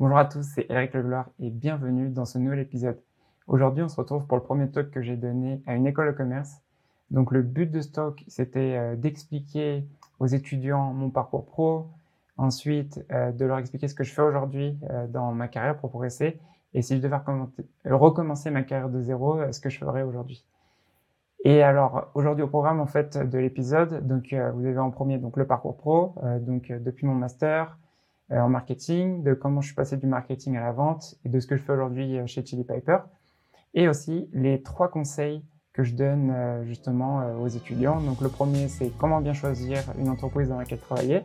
Bonjour à tous, c'est Eric Legloire et bienvenue dans ce nouvel épisode. Aujourd'hui, on se retrouve pour le premier talk que j'ai donné à une école de commerce. Donc, le but de ce talk, c'était euh, d'expliquer aux étudiants mon parcours pro, ensuite euh, de leur expliquer ce que je fais aujourd'hui euh, dans ma carrière pour progresser, et si je devais recommencer ma carrière de zéro, ce que je ferais aujourd'hui. Et alors aujourd'hui au programme en fait de l'épisode, donc vous avez en premier donc le parcours pro, donc depuis mon master, en marketing, de comment je suis passé du marketing à la vente et de ce que je fais aujourd'hui euh, chez Chili Piper. Et aussi les trois conseils que je donne euh, justement aux étudiants. Donc le premier, c'est comment bien choisir une entreprise dans laquelle travailler.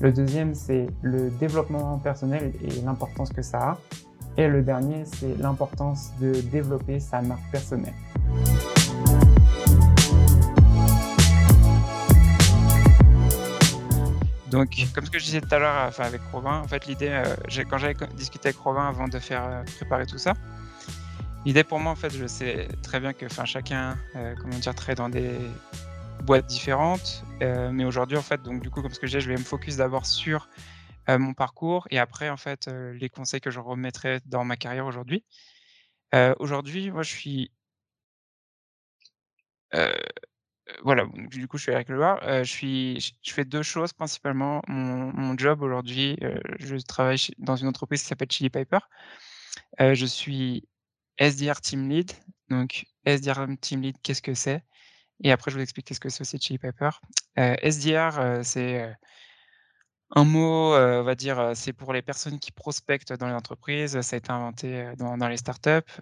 Le deuxième, c'est le développement personnel et l'importance que ça a. Et le dernier, c'est l'importance de développer sa marque personnelle. Donc, comme ce que je disais tout à l'heure enfin, avec Robin, en fait, l'idée, euh, quand j'avais discuté avec Robin avant de faire euh, préparer tout ça, l'idée pour moi, en fait, je sais très bien que chacun, euh, comment dire, dans des boîtes différentes. mais aujourd'hui, en fait, donc, du coup, comme ce que je disais, je vais me focus d'abord sur mon parcours et après, en fait, les conseils que je remettrai dans ma carrière aujourd'hui. aujourd'hui, moi, je suis voilà, du coup, je suis avec Loire. Euh, je suis je fais deux choses principalement. Mon job aujourd'hui, je travaille dans une entreprise qui s'appelle Chili Piper. Je suis SDR team lead. Donc SDR team lead, qu'est-ce que c'est? Et après, je vous explique qu'est-ce que c'est aussi Chili Piper. SDR, c'est, un mot, on va dire, c'est pour les personnes qui prospectent dans les entreprises. Ça a été inventé, dans les startups,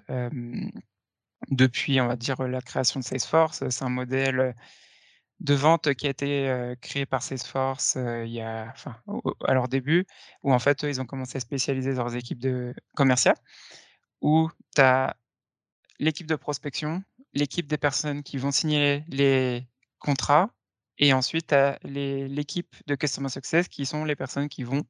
depuis, on va dire, la création de Salesforce. C'est un modèle de vente qui a été créé par Salesforce à leur début, où en fait, ils ont commencé à spécialiser leurs équipes de commerciales, où tu as l'équipe de prospection, l'équipe des personnes qui vont signer les contrats, et ensuite, tu as l'équipe de Customer Success qui sont les personnes qui vont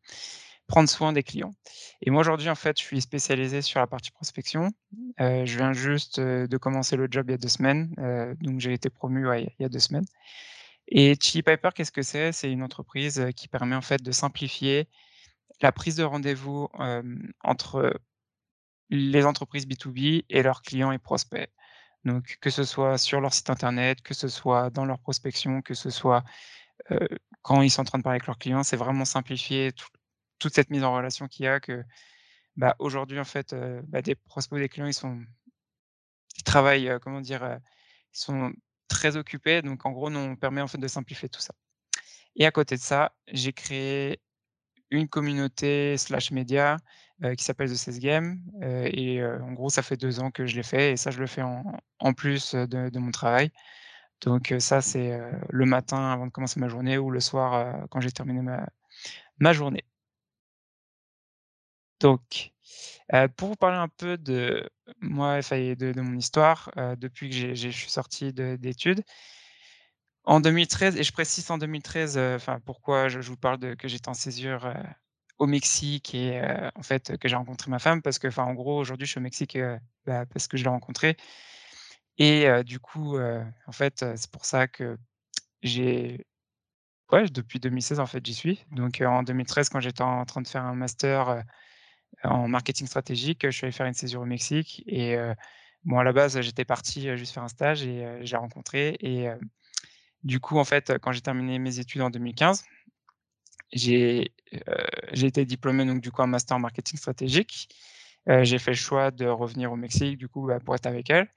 prendre soin des clients. Et moi, aujourd'hui, en fait, je suis spécialisé sur la partie prospection. Euh, je viens juste euh, de commencer le job il y a deux semaines. Euh, donc, j'ai été promu il y a deux semaines. Et Chili Piper, qu'est-ce que c'est? C'est une entreprise qui permet en fait de simplifier la prise de rendez-vous entre les entreprises B2B et leurs clients et prospects. Donc, que ce soit sur leur site internet, que ce soit dans leur prospection, que ce soit quand ils sont en train de parler avec leurs clients, c'est vraiment simplifier tout, toute cette mise en relation qu'il y a que, bah, aujourd'hui, en fait, bah, des prospects, des clients, ils sont ils travaillent, comment dire? ils sont très occupés. Donc en gros, nous, on permet, en fait, de simplifier tout ça. Et à côté de ça, j'ai créé une communauté slash média, qui s'appelle The Sales Game, et en gros, ça fait deux ans que je l'ai fait et ça, je le fais en plus, de de mon travail. Donc ça, c'est, le matin avant de commencer ma journée ou le soir, quand j'ai terminé ma ma journée. Donc, pour vous parler un peu de moi, de de mon histoire, depuis que je suis sorti d'études. En 2013 et je précise en 2013, enfin pourquoi je vous parle de que j'étais en césure, au Mexique et en fait, que j'ai rencontré ma femme parce que, en gros, aujourd'hui, je suis au Mexique, bah, parce que je l'ai rencontré et du coup, en fait, c'est pour ça que j'ai ouais, depuis 2016, en fait, j'y suis. Donc, en 2013, quand j'étais en train de faire un master, en marketing stratégique. Je suis allé faire une césure au Mexique et bon, à la base, j'étais parti juste faire un stage et j'ai rencontré. Et du coup, en fait, quand j'ai terminé mes études en 2015, j'ai été diplômé donc du coup en master en marketing stratégique. j'ai fait le choix de revenir au Mexique du coup bah, pour être avec elle.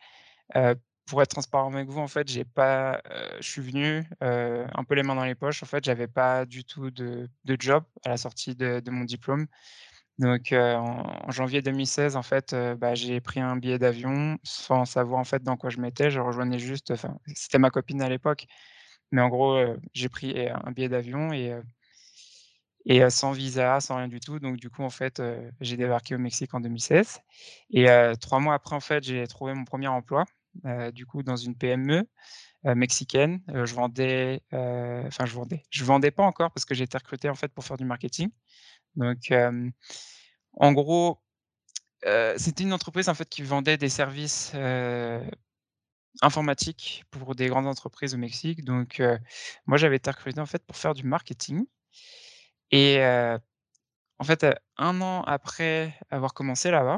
pour être transparent avec vous, en fait, j'ai pas, je suis venu un peu les mains dans les poches. En fait, j'avais pas du tout de, de, job à la sortie de, de mon diplôme. Donc, en janvier 2016, en fait, bah, j'ai pris un billet d'avion sans savoir, en fait, dans quoi je m'étais. Je rejoignais juste c'était ma copine à l'époque, mais en gros, j'ai pris un billet d'avion et et sans visa, sans rien du tout. Donc du coup, en fait, j'ai débarqué au Mexique en 2016 et trois mois après, en fait, j'ai trouvé mon premier emploi, du coup, dans une PME, mexicaine. je vendais, enfin, je vendais je vendais pas encore parce que j'ai été recruté, en fait, pour faire du marketing. Donc, en gros, c'était une entreprise en fait qui vendait des services, informatiques pour des grandes entreprises au Mexique. Donc, moi j'avais été recruté en fait pour faire du marketing et en fait, 1 an après avoir commencé là-bas,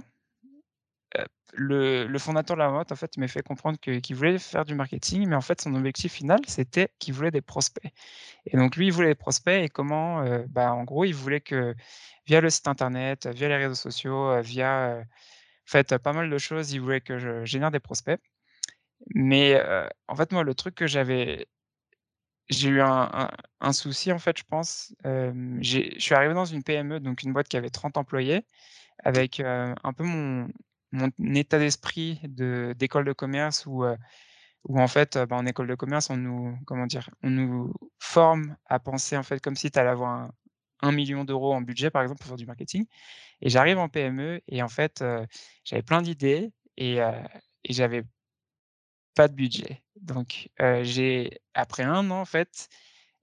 le fondateur de la boîte, en fait, m'a fait comprendre qu'il voulait faire du marketing, mais en fait, son objectif final, c'était qu'il voulait des prospects et donc lui, il voulait des prospects et comment, bah, en gros, il voulait que via le site internet, via les réseaux sociaux, via, en fait, pas mal de choses, il voulait que je génère des prospects. Mais, en fait, moi, le truc que j'avais j'ai eu un souci, en fait, je pense, je suis arrivé dans une PME, donc une boîte qui avait 30 employés avec, un peu mon mon état d'esprit de d'école de commerce où, où en fait, heu, bah, en école de commerce, on nous comment dire? On nous forme à penser, en fait, comme si tu allais avoir un un 1 000 000 en budget, par exemple, pour faire du marketing et j'arrive en PME et en fait, heu, j'avais plein d'idées et j'avais pas de budget. Donc, j'ai après 1 an, en fait,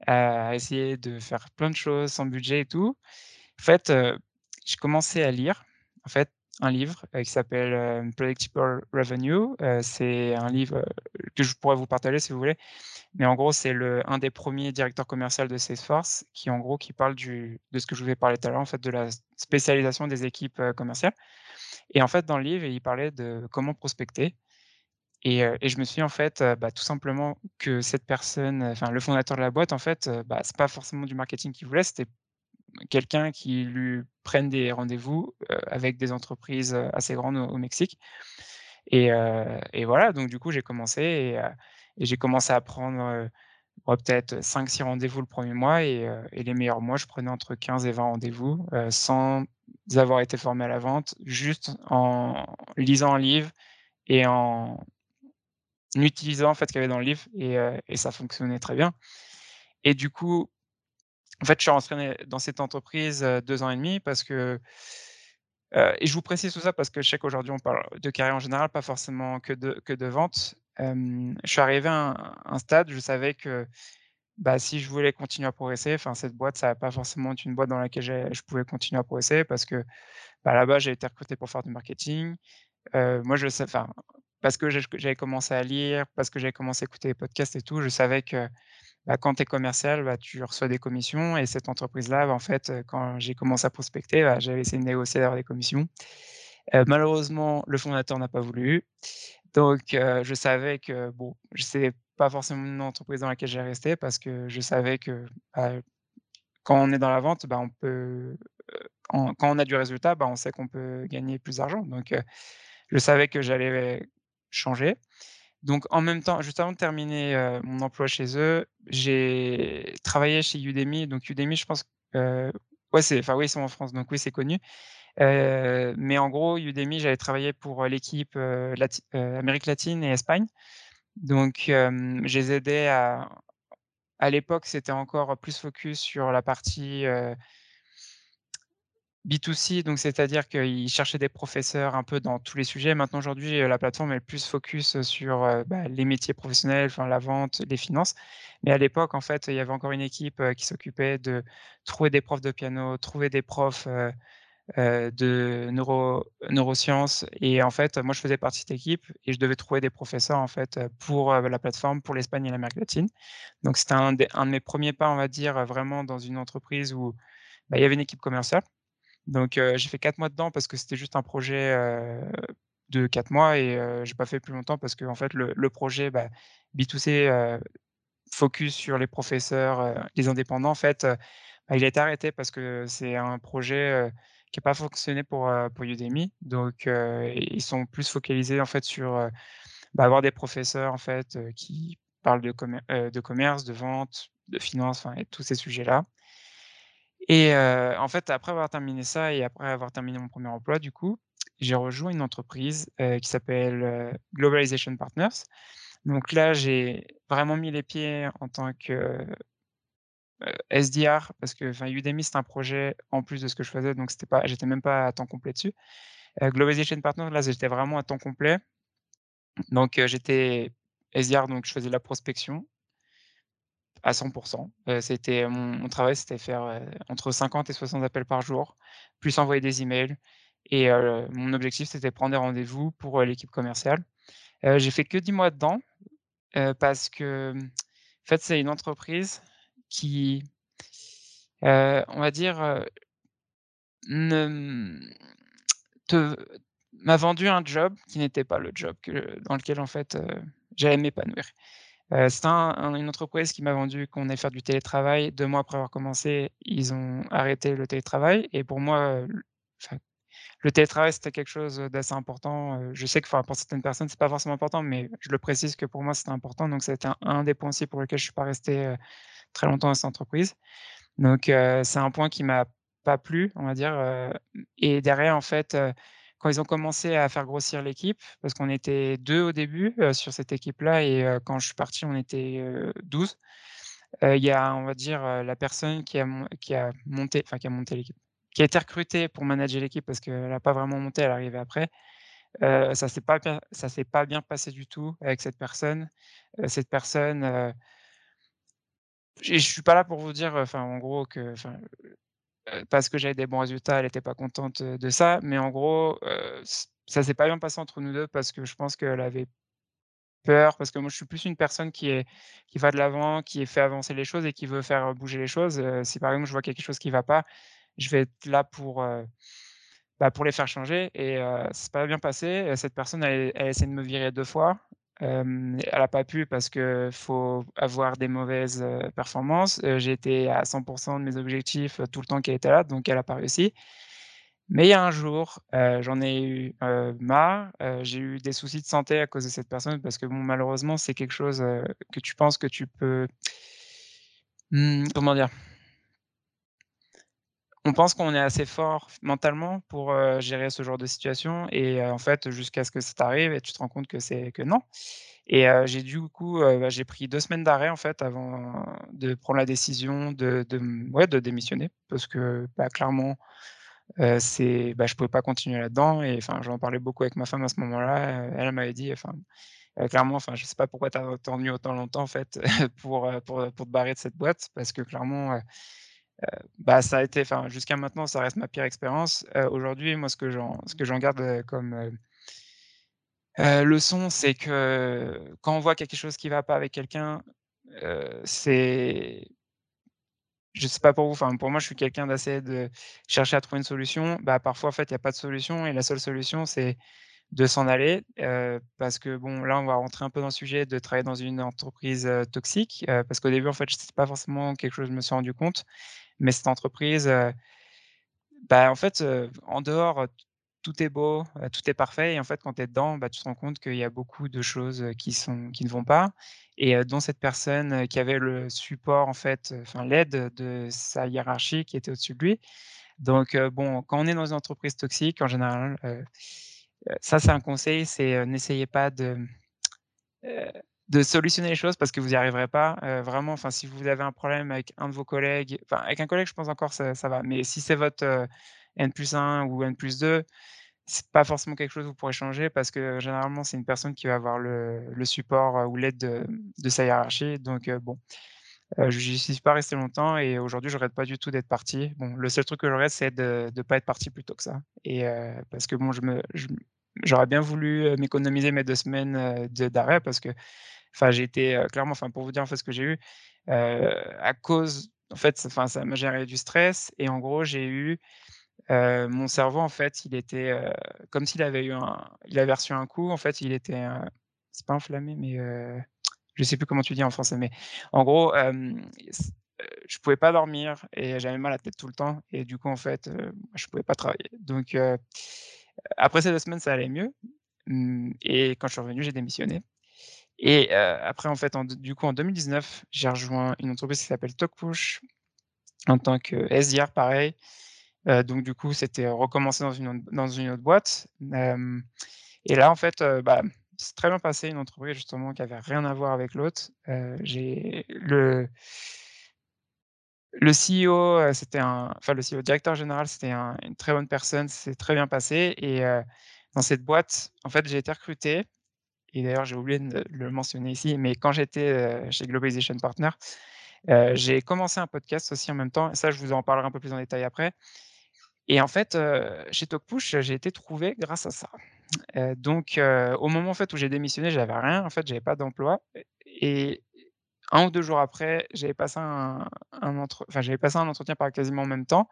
à essayer de faire plein de choses sans budget et tout, en fait, j'ai commencé à lire, en fait, un livre, heu, qui s'appelle, heu, Predictable Revenue. Heu, c'est un livre, que je pourrais vous partager si vous voulez, mais en gros, c'est un des premiers directeurs commercial de Salesforce qui, en gros, qui parle de ce que je vous ai parlé tout à l'heure, en fait, de la spécialisation des équipes, commerciales. Et en fait, dans le livre, il parlait de comment prospecter. Et je me suis en fait, bah, tout simplement que cette personne, enfin, le fondateur de la boîte, en fait, bah, c'est pas forcément du marketing qu'il voulait, c'était quelqu'un qui lui prenne des rendez-vous, avec des entreprises, assez grandes au Mexique et voilà, donc du coup, j'ai commencé et j'ai commencé à prendre, peut-être 5-6 rendez-vous le 1er mois et les meilleurs mois, je prenais entre 15 et 20 rendez-vous, sans avoir été formé à la vente, juste en lisant un livre et en utilisant, en fait, ce qu'il y avait dans le livre et ça fonctionnait très bien. Et du coup, en fait, je suis rentré dans cette entreprise, heu, 2 ans et demi parce que et je vous précise tout ça parce que je sais qu'aujourd'hui on parle de carrière en général, pas forcément que de que de vente. Je suis arrivé à un un stade, je savais que, bah, si je voulais continuer à progresser, cette boîte, ça va pas forcément être une boîte dans laquelle je pouvais continuer à progresser parce que, bah, là-bas, j'ai été recruté pour faire du marketing. Moi, je sais parce que j'avais commencé à lire, parce que j'avais commencé à écouter des podcasts et tout, je savais que, bah, quand tu es commercial, bah, tu reçois des commissions et cette entreprise-là, bah, en fait, heu, quand j'ai commencé à prospecter, j'avais essayé de négocier d'avoir des commissions. Heu, malheureusement, le fondateur n'a pas voulu, donc heu, je savais que bon, c'est pas forcément une entreprise dans laquelle j'allais rester parce que je savais que, quand on est dans la vente, on peut, quand on a du résultat, on sait qu'on peut gagner plus d'argent, donc je savais que j'allais changer, donc en même temps, juste avant de terminer, heu, mon emploi chez eux, j'ai travaillé chez Udemy, donc Udemy, je pense, heu, ouais, c'est enfin, oui, ils sont en France, donc oui, c'est connu, heu, mais en gros, Udemy, j'avais travaillé pour, l'équipe, Amérique latine et Espagne, donc je les aidais à à l'époque, c'était encore plus focus sur la partie, B2C, donc c'est-à-dire qu'ils cherchaient des professeurs un peu dans tous les sujets. Maintenant, aujourd'hui, la plateforme est plus focus sur, bah, les métiers professionnels, la vente, les finances, mais à l'époque, en fait, il y avait encore une équipe, qui s'occupait de trouver des profs de piano, trouver des profs, de neuro neurosciences. Et en fait, moi, je faisais partie de cette équipe et je devais trouver des professeurs, en fait, pour, la plateforme, pour l'Espagne et l'Amérique latine, donc c'était un de mes 1ers pas, on va dire, vraiment dans une entreprise où, bah, il y avait une équipe commerciale, donc j'ai fait 4 mois dedans parce que c'était juste un projet, de 4 mois et j'ai pas fait plus longtemps parce qu'en fait, le projet, bah, B2C, heu, focus sur les professeurs, les indépendants, en fait, bah, il a été arrêté parce que c'est un projet, qui a pas fonctionné pour, pour Udemy, donc ils sont plus focalisés, en fait, sur, bah, avoir des professeurs, en fait, qui parlent de de commerce, de vente, de finance, et tous ces sujets-là et en fait, après avoir terminé ça et après avoir terminé mon 1er emploi, du coup, j'ai rejoint une entreprise, qui s'appelle, Globalization Partners, donc là, j'ai vraiment mis les pieds en tant que, SDR parce que, Udemy, c'était un projet en plus de ce que je faisais, donc c'était pas j'étais même pas à temps complet dessus. Globalization Partners, là, j'étais vraiment à temps complet, donc j'étais SDR, donc je faisais de la prospection à 100 heu, c'était mon travail, c'était faire, heu, entre 50 et 60 appels par jour, plus envoyer des emails et heu, mon objectif, c'était prendre des rendez-vous pour, l'équipe commerciale. J'ai fait que 10 mois dedans, parce que, mmh, en fait, c'est une entreprise qui, on va dire, ne, mmh, te m'a vendu un job qui n'était pas le job dans lequel en fait, j'allais m'épanouir. Heu, c'est un un une entreprise qui m'a vendu qu'on allait faire du télétravail. 2 mois après avoir commencé, ils ont arrêté le télétravail et pour moi, le télétravail, c'était quelque chose, d'assez important, heu, je sais que, pour certaines personnes, c'est pas forcément important, mais je le précise que pour moi, c'était important, donc été un un des points aussi pour lesquels je suis pas resté, heu, très longtemps dans cette entreprise. Donc c'est un point qui m'a pas plu, on va dire, et derrière, en fait, quand ils ont commencé à faire grossir l'équipe, parce qu'on était 2 au début, sur cette équipe-là et quand je suis parti, on était, heu, 12. Heu, il y a, on va dire, la personne qui a monté, enfin qui a monté l'équipe, qui a été recrutée pour manager l'équipe parce qu'elle a pas vraiment monté, elle est arrivée après. Ça s'est pas s'est pas bien passé du tout avec cette personne. Cette personne, et je suis pas là pour vous dire, enfin, en gros que, parce que j'avais des bons résultats, elle était pas contente, heu, de ça, mais en gros, heu, ç ça s'est pas bien passé entre nous 2 parce que je pense qu'elle avait peur, parce que moi, je suis plus une personne qui est qui va de l'avant, qui fait avancer les choses et qui veut faire, bouger les choses. Heu, si par exemple, je vois quelque chose qui va pas, je vais être là pour, bah, pour les faire changer et ça s'est pas bien passé. Cette personne, elle elle a essayé de me virer 2 fois. Elle a pas pu parce que faut avoir des mauvaises, performances. Heu, j'ai à 100% de mes objectifs, tout le temps qu'elle était là, donc elle a pas réussi. Mais il y a un jour, j'en ai eu, marre, j'ai eu des soucis de santé à cause de cette personne parce que malheureusement, c'est quelque chose, que tu penses que tu peux, mmh, comment dire? On pense qu'on est assez fort mentalement pour, heu, gérer ce genre de situation et heu, en fait, jusqu'à ce que ça t'arrive tu te rends compte que c'est que non. Et heu, j'ai du coup, bah, j'ai pris 2 semaines d'arrêt, en fait, avant de prendre la décision de ouais, de démissionner parce que, bah, clairement, c'est bah, je pouvais pas continuer là-dedans et enfin, j'en parlais beaucoup avec ma femme à ce moment-là, elle m'avait dit, enfin, clairement, enfin, je sais pas pourquoi tu as attendu autant longtemps, en fait, pour, pour, pour te barrer de cette boîte parce que clairement, bah, ça a été enfin, jusqu'à maintenant, ça reste ma pire expérience. Heu, aujourd'hui, moi, ce que j'en ce que j'en garde, heu, comme, leçon, c'est que quand on voit quelque chose qui va pas avec quelqu'un, c'est je sais pas pour vous, enfin, pour moi, je suis quelqu'un d'assez de chercher à trouver une solution. Bah, parfois, en fait, il y a pas de solution et la seule solution, c'est de s'en aller, parce que bon, là, on va rentrer un peu dans le sujet de travailler dans une entreprise, toxique, parce qu'au début, en fait, c'est pas forcément quelque chose je me suis rendu compte, mais cette entreprise, heu Bah, en fait, heu, en dehors, tout est beau, heu, tout est parfait et en fait, quand tu es dedans, bah, tu te rends compte qu'il y a beaucoup de choses, qui ne vont pas et dont cette personne, qui avait le support en fait, enfin l'aide de sa hiérarchie qui était au-dessus de lui. Donc bon, quand on est dans une entreprise toxique en général, ça c'est un conseil, c'est, n'essayez pas de, de solutionner les choses parce que vous n'y arriverez pas. Heu, vraiment, enfin, si vous avez un problème avec un de vos collègues, enfin, avec un collègue, je pense encore ça ça va, mais si c'est votre, heu, N+1 ou N+2, c'est pas forcément quelque chose que vous pourrez changer parce que généralement, c'est une personne qui va avoir le le support, heu, ou l'aide de de sa hiérarchie donc heu, bon, heu, j'y suis pas resté longtemps et aujourd'hui, je regrette pas du tout d'être parti. Bon, le seul truc que je regrette, c'est de de pas être parti plus tôt que ça et parce que bon, je me je j'aurais bien voulu, m'économiser mes 2 semaines, d'arrêt parce que Enfin, j'ai été, clairement, enfin, pour vous dire, en fait, ce que j'ai eu, à cause en fait, ça m'a généré du stress et en gros, j'ai eu, mon cerveau, en fait, il était, comme s'il avait eu un il avait reçu un coup, en fait, il était, c'est pas enflammé, mais, je sais plus comment tu dis en français, mais en gros, je pouvais pas dormir et j'avais mal à la tête tout le temps et du coup, en fait, je pouvais pas travailler. Donc, après ces 2 semaines, ça allait mieux, mmh et quand je suis revenu, j'ai démissionné et heu, après en fait, du coup, en 2019, j'ai rejoint une entreprise qui s'appelle TalkPush en tant que SDR pareil. Heu, donc du coup, c'était recommencer dans une autre boîte. Hem et là, en fait, bah, c'est très bien passé, une entreprise justement qui avait rien à voir avec l'autre. Le CEO, c'était un enfin le CEO, directeur général, c'était un une très bonne personne, c'est très bien passé et dans cette boîte, en fait, j'ai été recruté et d'ailleurs, j'ai oublié de le mentionner ici, mais quand j'étais, heu, chez Globalization Partner, heu, j'ai commencé un podcast aussi en même temps. Ça, je vous en parlerai un peu plus en détail après. Et en fait, heu, chez TalkPush, j'ai été trouvé grâce à ça. Heu, donc au moment, en fait, où j'ai démissionné, j'avais rien, en fait, j'avais pas d'emploi. Et un ou 2 jours après, j'avais passé un un entre enfin, j'avais passé un entretien par quasiment en même temps.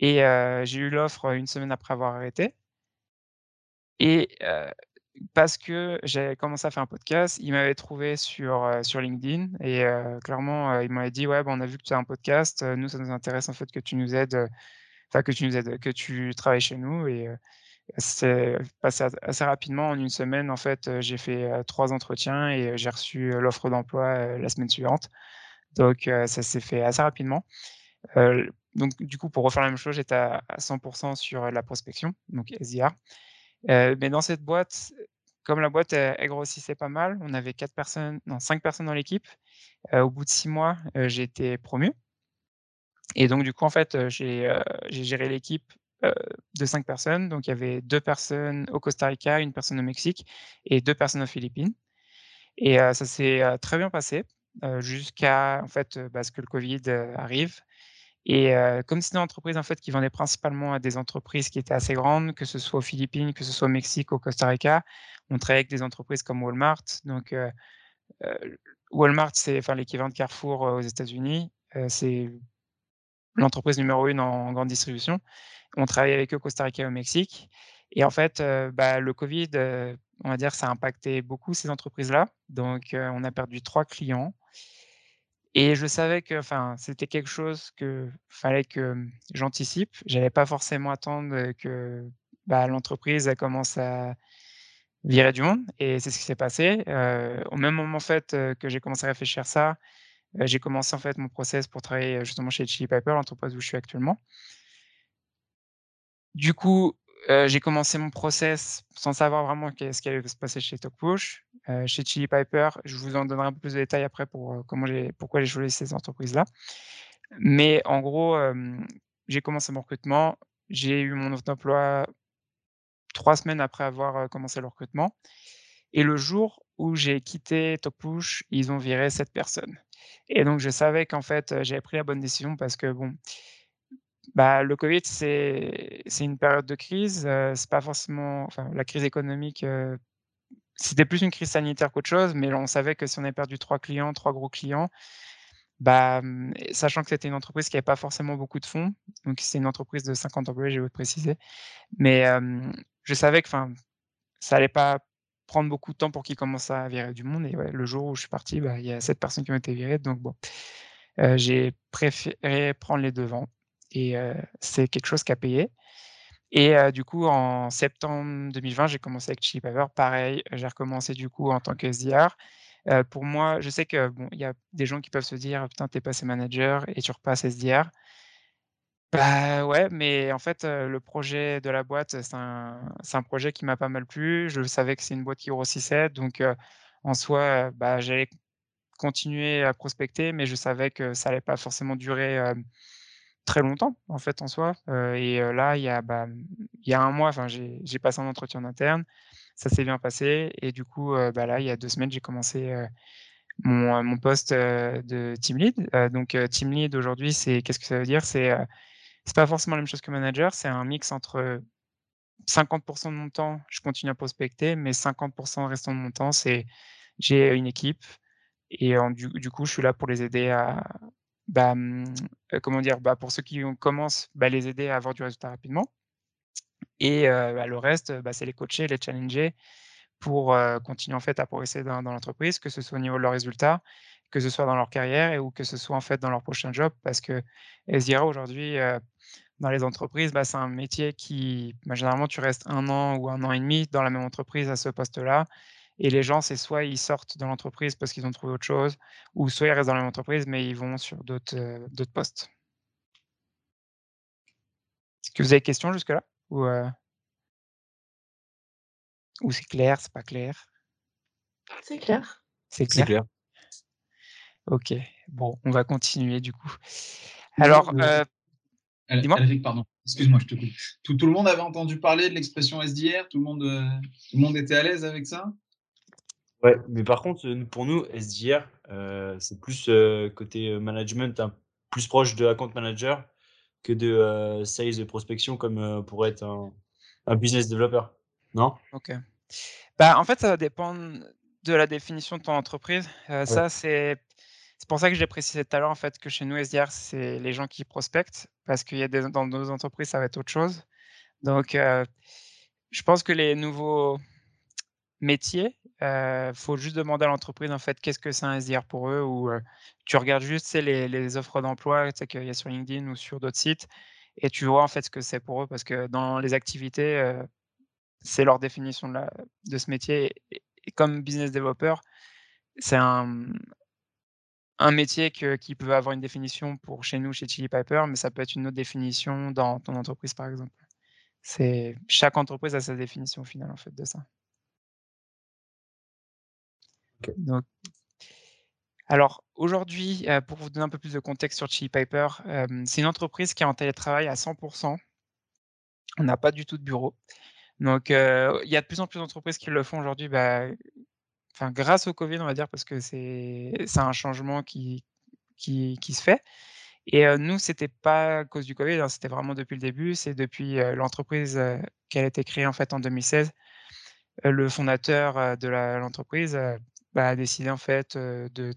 Et j'ai eu l'offre, une semaine après avoir arrêté. Et parce que j'avais commencé à faire un podcast, il m'avait trouvé sur, sur LinkedIn et heu, clairement, heu, il m'avait dit: «Ouais, bah, on a vu que tu as un podcast, heu, nous ça nous intéresse en fait que tu nous aides, enfin que tu nous aides, que tu travailles chez nous» et c'est passé assez rapidement. En une semaine, en fait, j'ai fait, 3 entretiens et j'ai reçu, l'offre d'emploi, la semaine suivante. Donc ça s'est fait assez rapidement. Donc du coup, pour refaire la même chose, j'étais à 100 sur, la prospection, donc SDR. Mais dans cette boîte, comme la boîte, elle elle grossissait pas mal, on avait 4 personnes non 5 personnes dans l'équipe. Au bout de 6 mois, j'ai été promu et donc du coup, en fait, j'ai, géré l'équipe, de 5 personnes. Donc il y avait 2 personnes au Costa Rica, une personne au Mexique et 2 personnes aux Philippines et ça s'est, très bien passé, jusqu'à en fait, bah, ce que le covid, arrive et comme c'était une entreprise, en fait, qui vendait principalement à des entreprises qui étaient assez grandes, que ce soit aux Philippines, que ce soit au Mexique, au Costa Rica, on travaillait avec des entreprises comme Walmart. Donc Walmart, c'est enfin l'équivalent de Carrefour, aux États-Unis. C'est l'entreprise numéro 1 en grande distribution. On travaillait avec eux au Costa Rica et au Mexique et en fait, bah, le covid, on va dire, ça a impacté beaucoup ces entreprises-là. Donc on a perdu 3 clients et je savais que, enfin, c'était quelque chose que fallait que, mmh, j'anticipe. J'allais pas forcément attendre, que, bah, l'entreprise, commence à virer du monde et c'est ce qui s'est passé. Au même moment, en fait, que j'ai commencé à réfléchir ça, heu, j'ai commencé, en fait, mon process pour travailler, justement chez Chili Pepper, l'entreprise où je suis actuellement. Du coup, heu, j'ai commencé mon process sans savoir vraiment qu'est-ce qui allait se passer chez TalkPush. Heu, chez Chili Piper, je vous en donnerai un peu plus de détails après pour, heu, comment j'ai pourquoi j'ai choisi ces entreprises-là. Mais en gros, hem, j'ai commencé mon recrutement, j'ai eu mon d'emploi 3 semaines après avoir, commencé le recrutement et le jour où j'ai quitté TalkPush, ils ont viré 7 personnes et donc je savais qu'en fait, j'avais pris la bonne décision parce que bon, bah, le covid, c'est une période de crise, heu, c'est pas forcément enfin, la crise économique, heu, c'était plus une crise sanitaire qu'autre chose, mais on savait que si on avait perdu 3 clients, 3 gros clients, bah, mmh, sachant que c'était une entreprise qui avait pas forcément beaucoup de fonds, donc c'est une entreprise de 50 employés, j'ai oublié de préciser, mais hem, je savais que, ça allait pas prendre beaucoup de temps pour qu'ils commencent à virer du monde et le jour où je suis parti, bah, il y a 7 personnes qui ont été virées, donc bon, heu, j'ai préféré prendre les devants et c'est quelque chose qui a payé et du coup, en septembre 2020, j'ai commencé avec Chili Pepper. Pareil, j'ai recommencé du coup en tant que SDR. Pour moi, je sais que bon, y a des gens qui peuvent se dire: «Putain, tu es passé manager et tu repasses SDR». Bah, ouais, mais en fait, le projet de la boîte, c'est un un projet qui m'a pas mal plu. Je savais que c'est une boîte qui grossissait donc en soi, bah, j'allais continuer à prospecter, mais je savais que ça allait pas forcément durer, très longtemps, en fait, en soi. Heu et heu, là, il y a, bah, y a un mois, j'ai passé un entretien en interne, ça s'est bien passé et du coup, heu, bah, là, il y a 2 semaines, j'ai commencé, mon, mon poste, de team lead. Donc team lead aujourd'hui, c'est qu'est-ce que ça veut dire? C'est, c'est pas forcément la même chose que manager, c'est un mix entre 50% de mon temps, je continue à prospecter, mais 50% restant de mon temps, c'est j'ai une équipe et du coup, je suis là pour les aider à, bah, mmh, comment dire? Bah, pour ceux qui commencent, bah, les aider à avoir du résultat rapidement et le reste, c'est les coacher, les challenger pour, continuer en fait à progresser dans l'entreprise, que ce soit au niveau de leurs résultats, que ce soit dans leur carrière ou que ce soit en fait dans leur prochain job. Parce que SDR aujourd'hui, dans les entreprises, c'est un métier qui, généralement tu restes un an ou un an et demi dans la même entreprise à ce poste-là et les gens, c'est soit ils sortent de l'entreprise parce qu'ils ont trouvé autre chose ou soit ils restent dans la même entreprise, mais ils vont sur d'autres, d'autres postes. Est-ce que vous avez des questions jusque-là? Ou, heu, ou c'est clair, c'est pas clair? C'est clair. C'est clair? clair. OK. Bon, on va continuer du coup. Alors? Alric, pardon, excuse-moi, je te coupe. Tout tout le monde avait entendu parler de l'expression SDR? Tout le monde, heu, tout le monde était à l'aise avec ça? Ouais, mais par contre, heu, pour nous, SDR, heu, c'est plus, heu, côté, management, hein, plus proche de account manager que de, sales et prospection comme, pourrait être un un business developer, non? OK. Bah, en fait, ça va dépendre de la définition de ton entreprise. Ouais. ça, c'est c'est pour ça que j'ai précisé tout à l'heure, en fait, que chez nous, SDR, c'est les gens qui prospectent parce qu'il y a des dans nos entreprises, ça va être autre chose. Donc, je pense que les nouveaux métiers, heu, faut juste demander à l'entreprise, en fait, qu'est-ce que c'est un SDR pour eux ou, tu regardes juste, les les offres d'emploi, qu'il y a sur LinkedIn ou sur d'autres sites et tu vois, en fait, ce que c'est pour eux parce que dans les activités, c'est leur définition de la de ce métier et comme business developer, c'est un, un métier qui peut avoir une définition pour chez nous, chez Chili Piper, mais ça peut être une autre définition dans ton entreprise, par exemple. C'est chaque entreprise a sa définition au final, en fait, de ça. Alors aujourd'hui, heu, pour vous donner un peu plus de contexte sur Chili Piper, hem, c'est une entreprise qui est en télétravail à 100% On n'a pas du tout de bureau. Donc heu, il y a de plus en plus d'entreprises qui le font aujourd'hui, bah, grâce au covid, on va dire, parce que c'est un changement qui qui qui se fait et nous, c'était pas à cause du covid, hein, c'était vraiment depuis le début. C'est depuis, l'entreprise, qu'elle a été créée, en fait, en 2016. Heu, le fondateur, de l'entreprise, bah, a décidé, en fait, de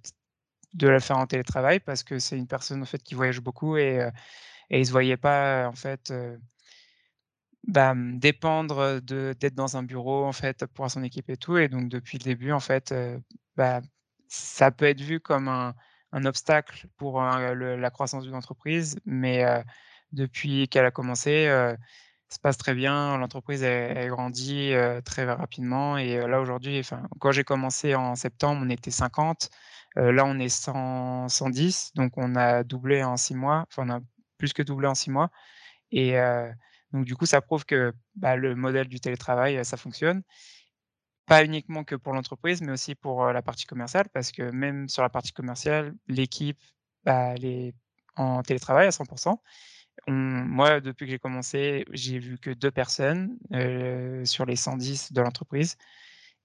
de la faire en télétravail parce que c'est une personne, en fait, qui voyage beaucoup et et il se voyait pas, en fait, bah, mmh, dépendre, de d'être dans un bureau, en fait, pour son équipe et tout et donc depuis le début, en fait, bah, ça peut être vu comme un un obstacle pour, la croissance d'une entreprise, mais depuis qu'elle a commencé, se passe très bien. L'entreprise, grandit, heu, très rapidement et là, aujourd'hui, quand j'ai commencé en septembre, on était 50, heu, là, on est cent cent dix, donc on a doublé en 6 mois, enfin, on a plus que doublé en 6 mois et donc du coup, ça prouve que, bah, le modèle du télétravail, ça fonctionne. Pas uniquement que pour l'entreprise, mais aussi pour, la partie commerciale parce que même sur la partie commerciale, l'équipe, bah, elle est en télétravail à 100 On moi, depuis que j'ai commencé, j'ai vu que 2 personnes, heu, sur les 110 de l'entreprise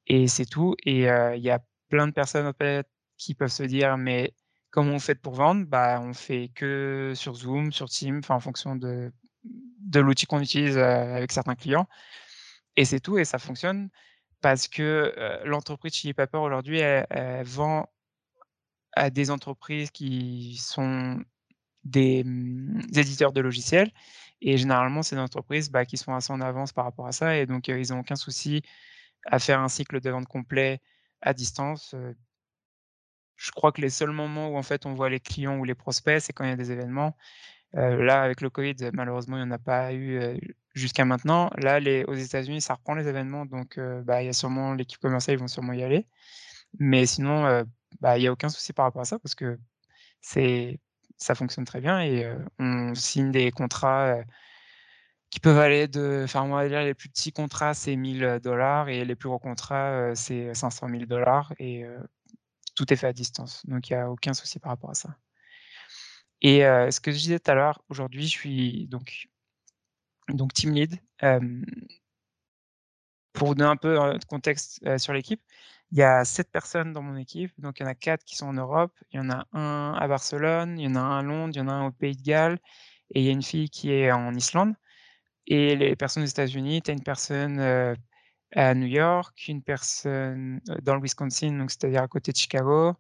et c'est tout et heu, il y a plein de personnes, fait, qui peuvent se dire: «Mais comment vous faites pour vendre?» bah, on fait que sur Zoom, sur Teams, en fonction de l'outil qu'on utilise, heu, avec certains clients et c'est tout et ça fonctionne parce que, l'entreprise Chili Pepper aujourd'hui, elle vend à des entreprises qui sont des, mmh, éditeurs de logiciels et généralement, c'est des entreprises, bah, qui sont assez en avance par rapport à ça et donc ils ont aucun souci à faire un cycle de vente complet à distance. Je crois que les seuls moments où en fait on voit les clients ou les prospects, c'est quand il y a des événements. Là, avec le covid, malheureusement, il y en a pas eu, jusqu'à maintenant. Là, aux États-Unis, ça reprend les événements donc bah, il y a sûrement l'équipe commerciale, ils vont sûrement y aller. Mais sinon, bah, il y a aucun souci par rapport à ça parce que c'est ça fonctionne très bien et on signe des contrats, qui peuvent aller de enfin, on va les plus petits contrats, c'est 1000 dollars et les plus gros contrats, c'est 500 000 et heu, tout est fait à distance. Donc il y a aucun souci par rapport à ça. Et ce que je disais tout à l'heure, aujourd'hui, je suis donc donc team lead. Pour donner un peu, de contexte, sur l'équipe, il y a 7 personnes dans mon équipe, donc il y en a 4 qui sont en Europe, il y en a un à Barcelone, il y en a un à Londres, il y en a un au Pays de Galles et il y a une fille qui est en Islande et les personnes aux États-Unis, tu as une personne, heu, à New York, une personne, heu, dans le Wisconsin, donc c'est-à-dire à côté de Chicago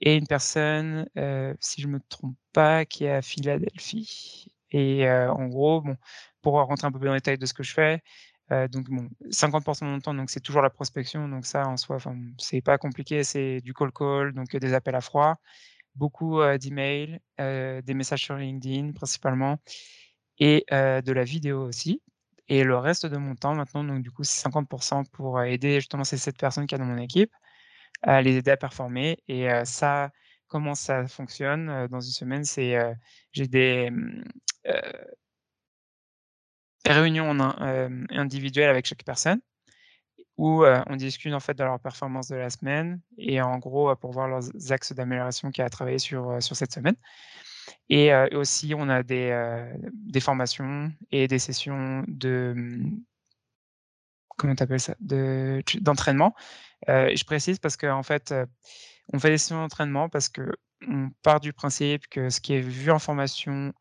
et une personne, heu, si je me trompe pas, qui est à Philadelphie et en gros, bon, pour rentrer un peu plus dans les détails de ce que je fais, donc bon, 50% de mon temps, donc c'est toujours la prospection, donc ça, en soi, c'est pas compliqué, c'est du cold call, donc des appels à froid, beaucoup, heu, d'emails, des messages sur LinkedIn principalement et de la vidéo aussi et le reste de mon temps maintenant, donc du coup, c'est 50% pour, aider justement ces 7 personnes qu'il y a dans mon équipe à les aider à performer et ça, comment ça fonctionne, dans une semaine, c'est, j'ai des, heu, réunions en hem, individuelles avec chaque personne où, heu, on discute en fait de leur performance de la semaine et en gros, pour voir leurs axes d'amélioration qu'il y a à travailler sur, heu, sur cette semaine et aussi on a des, des formations et des sessions de, comment tu appelles ça? D'entraînement. Je précise parce qu'en fait, heu, on fait des sessions d'entraînement parce qu'on part du principe que ce qui est vu en formation,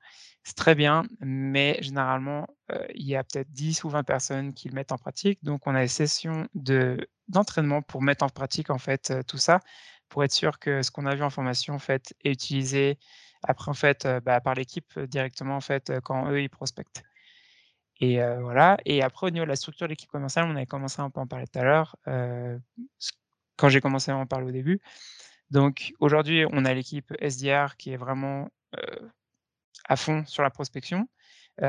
c'est très bien, mais généralement, heu, il y a peut-être 10 ou 20 personnes qui le mettent en pratique. Donc on a des sessions de d'entraînement pour mettre en pratique, en fait, heu, tout ça. pour être sûr que ce qu'on a vu en formation, en fait, est utilisé après, en fait, bah, par l'équipe directement, en fait, quand eux, ils prospectent. Et voilà et après au niveau de la structure de l'équipe commerciale, on avait commencé à en parler tout à l'heure, quand j'ai commencé à en parler au début. Donc aujourd'hui, on a l'équipe SDR qui est vraiment, à fond sur la prospection.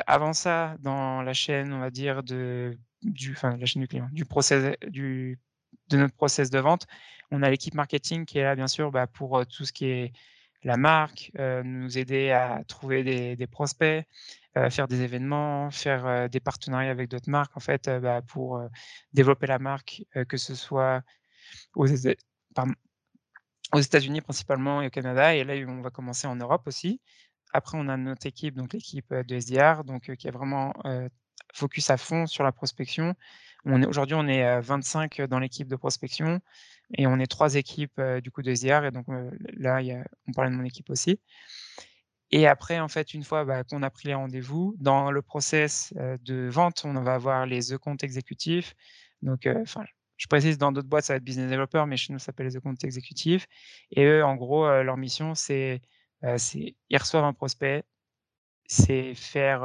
avant ça, dans la chaîne, on va dire de du enfin la chaîne du client, du process du de notre process de vente, on a l'équipe marketing qui est là bien sûr, bah, pour, tout ce qui est la marque, nous aider à trouver des prospects, faire des événements, faire, des partenariats avec d'autres marques en fait, bah, pour, développer la marque, que ce soit aux aux États-Unis principalement et au Canada et là, on va commencer en Europe aussi. Après, on a notre équipe, donc l'équipe, de SDR, donc qui est vraiment, focus à fond sur la prospection. Aujourd'hui, on est, 25 dans l'équipe de prospection et on est 3 équipes, du coup de SDR et donc là, on parlait de mon équipe aussi. Et après, en fait, une fois, bah, qu'on a pris les rendez-vous, dans le process, de vente, on va avoir les e-comptes exécutifs. Donc, enfin, je précise dans d'autres boîtes, ça va être business developer, mais chez nous, ça s'appelle les e-comptes exécutifs et eux, en gros, leur mission, c'est, c'est ils reçoivent un prospect, c'est faire,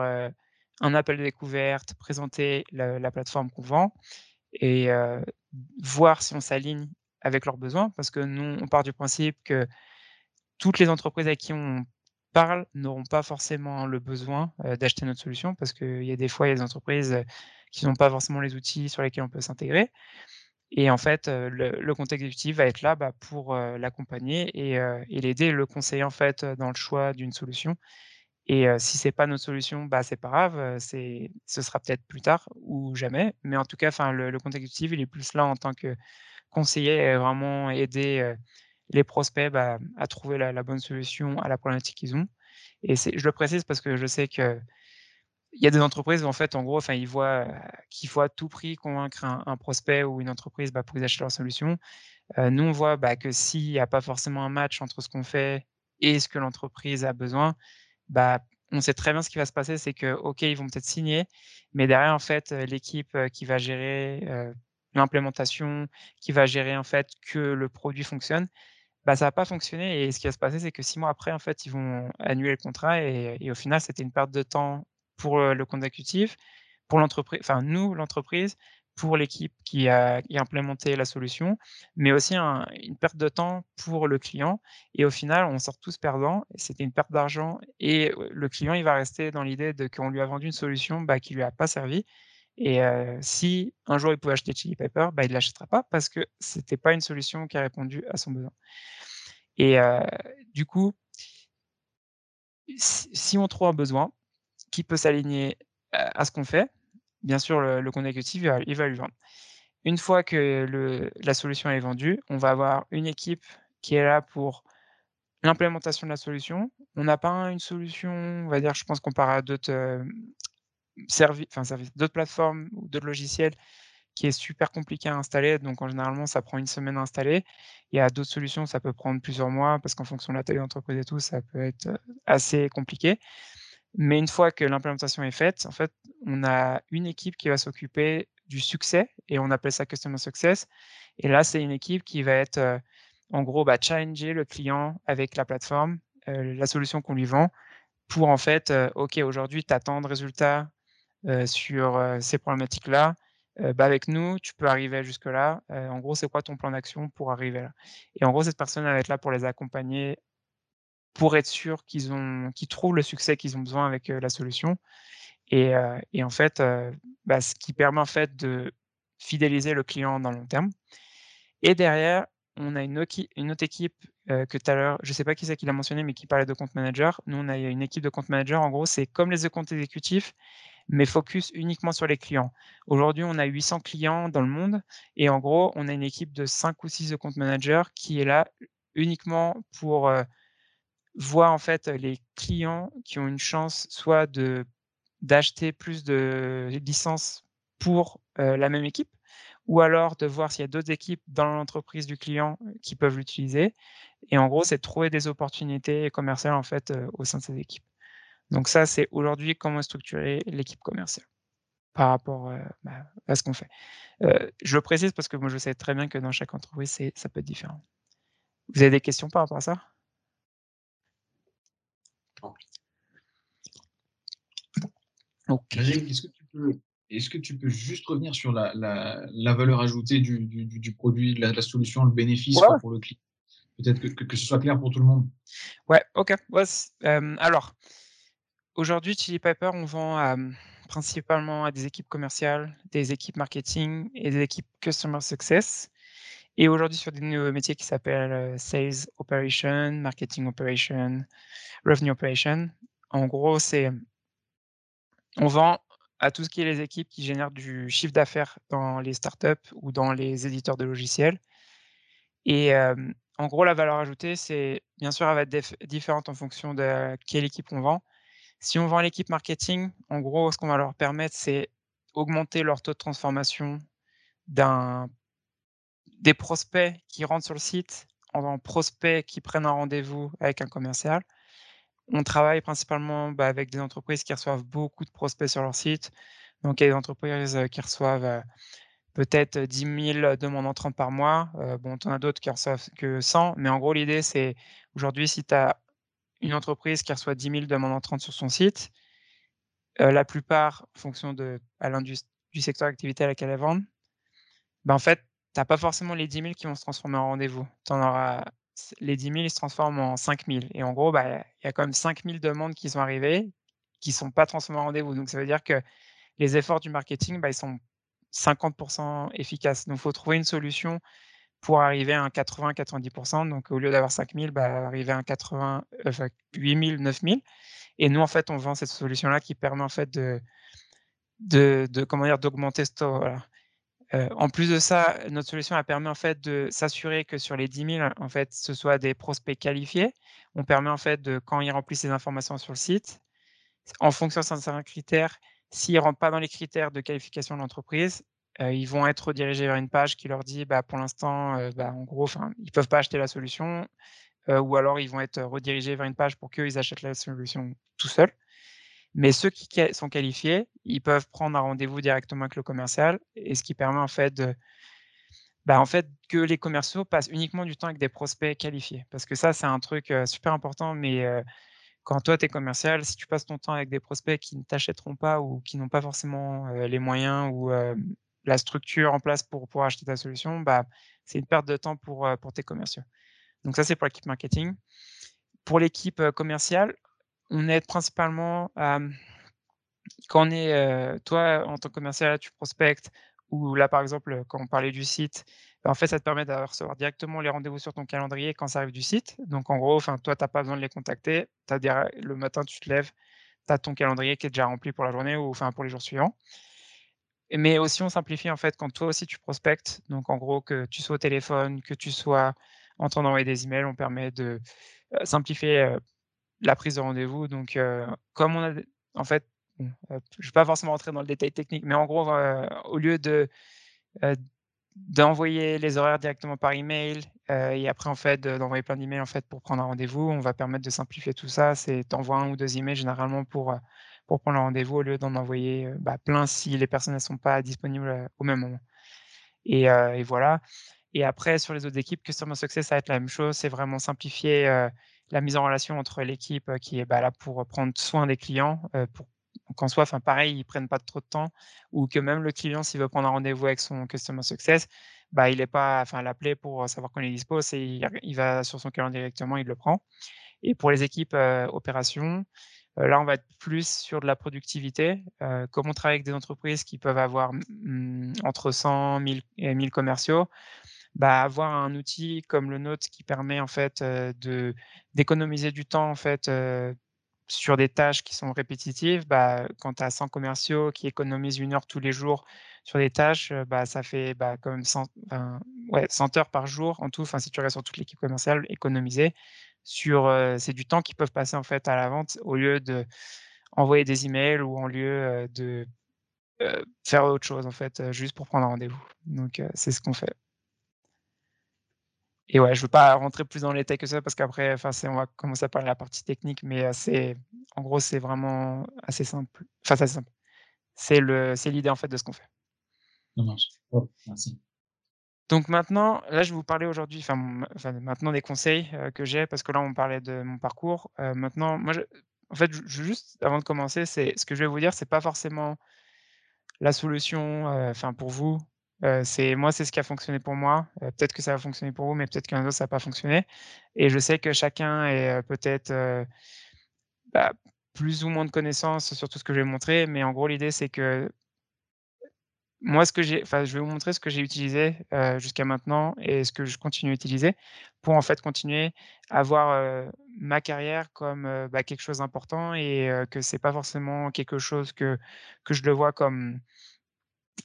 un appel de découverte, présenter la la plateforme qu'on vend et voir si on s'aligne avec leurs besoins. Parce que nous, on part du principe que toutes les entreprises avec qui on parle n'auront pas forcément le besoin, d'acheter notre solution parce qu'il y a des fois, il y a des entreprises, qui n'ont pas forcément les outils sur lesquels on peut s'intégrer et en fait, le le compte exécutif va être là, bah, pour, l'accompagner et et l'aider, le conseiller, en fait, dans le choix d'une solution et si c'est pas notre solution, bah, c'est pas grave, c'est ce sera peut-être plus tard ou jamais. Mais en tout cas, enfin, le le compte exécutif, il est plus là en tant que conseiller et vraiment aider, les prospects, bah, à trouver la bonne solution à la problématique qu'ils ont et je le précise parce que je sais qu'il y a des entreprises en fait, en gros, enfin, ils voient, qu'il faut à tout prix convaincre un prospect ou une entreprise, bah, pour qu'ils achètent leur solution. nous, on voit, bah, que s'il y a pas forcément un match entre ce qu'on fait et ce que l'entreprise a besoin, bah, on sait très bien ce qui va se passer, c'est que, OK, ils vont peut-être signer, mais derrière, en fait, l'équipe, qui va gérer, l'implémentation, qui va gérer, en fait, que le produit fonctionne, bah, ça va pas fonctionner et ce qui va se passer, c'est que 6 mois après, en fait, ils vont annuler le contrat et au final, c'était une perte de temps pour, le compte pour l'entreprise enfin nous, l'entreprise, pour l'équipe qui a implémenté la solution, mais aussi un une perte de temps pour le client. Et au final, on sort tous perdants. C'était une perte d'argent et le client, il va rester dans l'idée qu'on lui a vendu une solution, bah, qui lui a pas servi. Et si un jour il pouvait acheter Chili Pepper, bah, il l'achètera pas parce que c'était pas une solution qui a répondu à son besoin. Et du coup si on trouve un besoin qui peut s'aligner à ce qu'on fait, bien sûr, le le compte il va lui vendre. Une fois que la solution est vendue, on va avoir une équipe qui est là pour l'implémentation de la solution. On n'a pas une solution, on va dire, je pense comparé à d'autres, services, d'autres plateformes ou d'autres logiciels qui est super compliqué à installer, donc en généralement, ça prend une semaine à installer. Il y a d'autres solutions, ça peut prendre plusieurs mois parce qu'en fonction de la taille de l'entreprise et tout, ça peut être, assez compliqué. Mais une fois que l'implémentation est faite, en fait, on a une équipe qui va s'occuper du succès et on appelle ça customer success et là, c'est une équipe qui va être, en gros, bah, challenger le client avec la plateforme, la solution qu'on lui vend pour en fait, OK, aujourd'hui, tu as de résultats, sur, ces problématiques-là, bah, avec nous, tu peux arriver jusque-là. en gros, c'est quoi ton plan d'action pour arriver là? Et en gros, cette personne, va être là pour les accompagner pour être sûr qu'ils trouvent le succès qu'ils ont besoin avec, la solution et et en fait, bah, ce qui permet en fait de fidéliser le client dans le long terme et derrière, on a une autre équipe, que tout à l'heure, je sais pas qui c'est qui l'a mentionné, mais qui parlait de compte manager. Nous, on a une équipe de compte manager, en gros, c'est comme les comptes exécutifs, mais focus uniquement sur les clients. Aujourd'hui, on a 800 clients dans le monde et en gros, on a une équipe de 5 ou 6 compte managers qui est là uniquement pour, voir en fait les clients qui ont une chance soit de d'acheter plus de licences pour, la même équipe ou alors de voir s'il y a d'autres équipes dans l'entreprise du client qui peuvent l'utiliser et en gros, c'est de trouver des opportunités commerciales en fait, au sein de ces équipes. Donc ça, c'est aujourd'hui comment est structurée l'équipe commerciale par rapport, bah, à ce qu'on fait. je le précise parce que moi, je sais très bien que dans chaque entreprise, ça peut être différent. Vous avez des questions par rapport à ça? OK. est-ce que tu peux est-ce que tu peux juste revenir sur la la la valeur ajoutée du du du produit, de la la solution, le bénéfice, Ouais, pour le client? Peut-être que que que ce soit clair pour tout le monde. Ouais, OK. Ouais, alors, aujourd'hui, Chili Pepper, on vend, principalement à des équipes commerciales, des équipes marketing et des équipes customer success et aujourd'hui sur des nouveaux métiers qui s'appellent, sales operation, marketing operation, revenue operation. En gros, c'est on vend à tout ce qui est les équipes qui génèrent du chiffre d'affaires dans les startups ou dans les éditeurs de logiciels et en gros, la valeur ajoutée, c'est bien sûr, elle va être différente en fonction de quelle équipe on vend. Si on vend l'équipe marketing, en gros, ce qu'on va leur permettre, c'est augmenter leur taux de transformation d'un des prospects qui rentrent sur le site en prospects qui prennent un rendez-vous avec un commercial. On travaille principalement, bah, avec des entreprises qui reçoivent beaucoup de prospects sur leur site. Donc il y a des entreprises, qui reçoivent, peut-être 10 000 demandes entrantes par mois. bon, en as d'autres qui reçoivent que 100, mais en gros, l'idée, c'est aujourd'hui, si tu as une entreprise qui reçoit 10 000 demandes entrantes sur son site, la plupart, en fonction du secteur d'activité à laquelle elles vendent, bah, en fait, tu as pas forcément les 10 000 qui vont se transformer en rendez-vous. Tu auras les 10 000, ils se transforment en 5 000 et en gros, bah, il y a quand même 5 000 demandes qui sont arrivées, qui sont pas transformées en rendez-vous. Donc ça veut dire que les efforts du marketing, bah, ils sont 50% efficaces. Donc il faut trouver une solution pour arriver à un 80-90% Donc au lieu d'avoir 5 000, bah, arriver à un 80 enfin 8 000, 9 000 et nous, en fait, on vend cette solution-là qui permet en fait de de? D'augmenter ce taux. En plus de ça, notre solution, elle permet en fait de s'assurer que sur les 10 000, en fait, ce soit des prospects qualifiés. On permet en fait de quand ils remplissent les informations sur le site, en fonction de certains critères, s'ils rentrent pas dans les critères de qualification de l'entreprise, ils vont être redirigés vers une page qui leur dit: «Bah, pour l'instant, bah, en gros, ils peuvent pas acheter la solution», ou alors ils vont être redirigés vers une page pour qu'eux, ils achètent la solution tout seuls. Mais ceux qui sont qualifiés, ils peuvent prendre un rendez-vous directement avec le commercial et ce qui permet en fait de bah, en fait, que les commerciaux passent uniquement du temps avec des prospects qualifiés. Parce que ça, c'est un truc, super important, mais quand toi, tu es commercial, si tu passes ton temps avec des prospects qui ne t'achèteront pas ou qui n'ont pas forcément, les moyens ou, la structure en place pour pouvoir acheter ta solution, bah, c'est une perte de temps pour, pour tes commerciaux. Donc ça, c'est pour l'équipe marketing. Pour l'équipe, commerciale, on aide principalement quand on est, toi, en tant que commercial, tu prospectes ou là, par exemple, quand on parlait du site, bah, en fait, ça te permet de recevoir directement les rendez-vous sur ton calendrier quand ça arrive du site. Donc en gros, toi, tu as pas besoin de les contacter. Tu le matin, tu te lèves, tu as ton calendrier qui est déjà rempli pour la journée ou pour les jours suivants. Mais aussi, on simplifie en fait quand toi aussi tu prospectes. Donc en gros, que tu sois au téléphone, que tu sois en train d'envoyer des emails, on permet de simplifier la prise de rendez-vous. Donc, comme on a, en fait, je ne vais pas forcément rentrer dans le détail technique, mais en gros, au lieu de d'envoyer les horaires directement par email et après en fait d'envoyer plein d'emails en fait pour prendre un rendez-vous, on va permettre de simplifier tout ça. C'est t'envoies un ou deux emails généralement pour pour prendre le rendez-vous au lieu d'en envoyer bah, plein si les personnes ne sont pas disponibles au même moment. Et, et, voilà. Et après sur les autres équipes, Customer Success, ça va être la même chose. C'est vraiment simplifier la mise en relation entre l'équipe qui est bah, là pour prendre soin des clients, pour qu'en soit, pareil, ils prennent pas trop de temps, ou que même le client, s'il veut prendre un rendez-vous avec son customer success, bah il est pas, enfin l'appeler pour savoir il est dispo, c'est il, va sur son calendrier directement, il le prend. Et pour les équipes opérations, là on va être plus sur de la productivité. comme on travaille avec des entreprises qui peuvent avoir mmh, entre 100 000 et 1000 commerciaux, bah, avoir un outil comme le nôtre qui permet en fait de d'économiser du temps en fait sur des tâches qui sont répétitives, bah, quand tu as 100 commerciaux qui économisent une heure tous les jours sur des tâches, bah, ça fait bah, même 100, ouais, 100 heures par jour en tout. Enfin, si tu restes sur toute l'équipe commerciale, économiser c'est du temps qu'ils peuvent passer en fait à la vente au lieu de des emails ou en lieu de faire autre chose en fait, juste pour prendre un rendez-vous. Donc c'est ce qu'on fait. Et ouais, je veux pas rentrer plus dans les détails que ça parce qu'après, enfin, on va commencer à parler de la partie technique, mais c'est, en gros, c'est vraiment assez simple. Enfin, c'est simple. C'est le, c'est l'idée en fait de ce qu'on fait. Ça marche. merci. Donc maintenant, là, je vais vous parler aujourd'hui, enfin, maintenant des conseils, heu, que j'ai parce que là, on parlait de mon parcours. Heu, maintenant, moi, je en fait, je juste avant de commencer, c'est ce que je vais vous dire, c'est pas forcément la solution, enfin, pour vous. Heu, c'est moi, c'est ce qui a fonctionné pour moi. Heu, peut-être que ça va fonctionner pour vous, mais peut-être qu'un autre, ça va pas fonctionner et je sais que chacun est, heu, peut-être, bah, plus ou moins de connaissances sur tout ce que je vais montrer, mais en gros, l'idée, c'est que moi, ce que j'ai enfin, je vais vous montrer ce que j'ai utilisé, jusqu'à maintenant et ce que je continue à utiliser pour, en fait, continuer à voir, ma carrière comme, bah, quelque chose d'important et que c'est pas forcément quelque chose que que je le vois comme: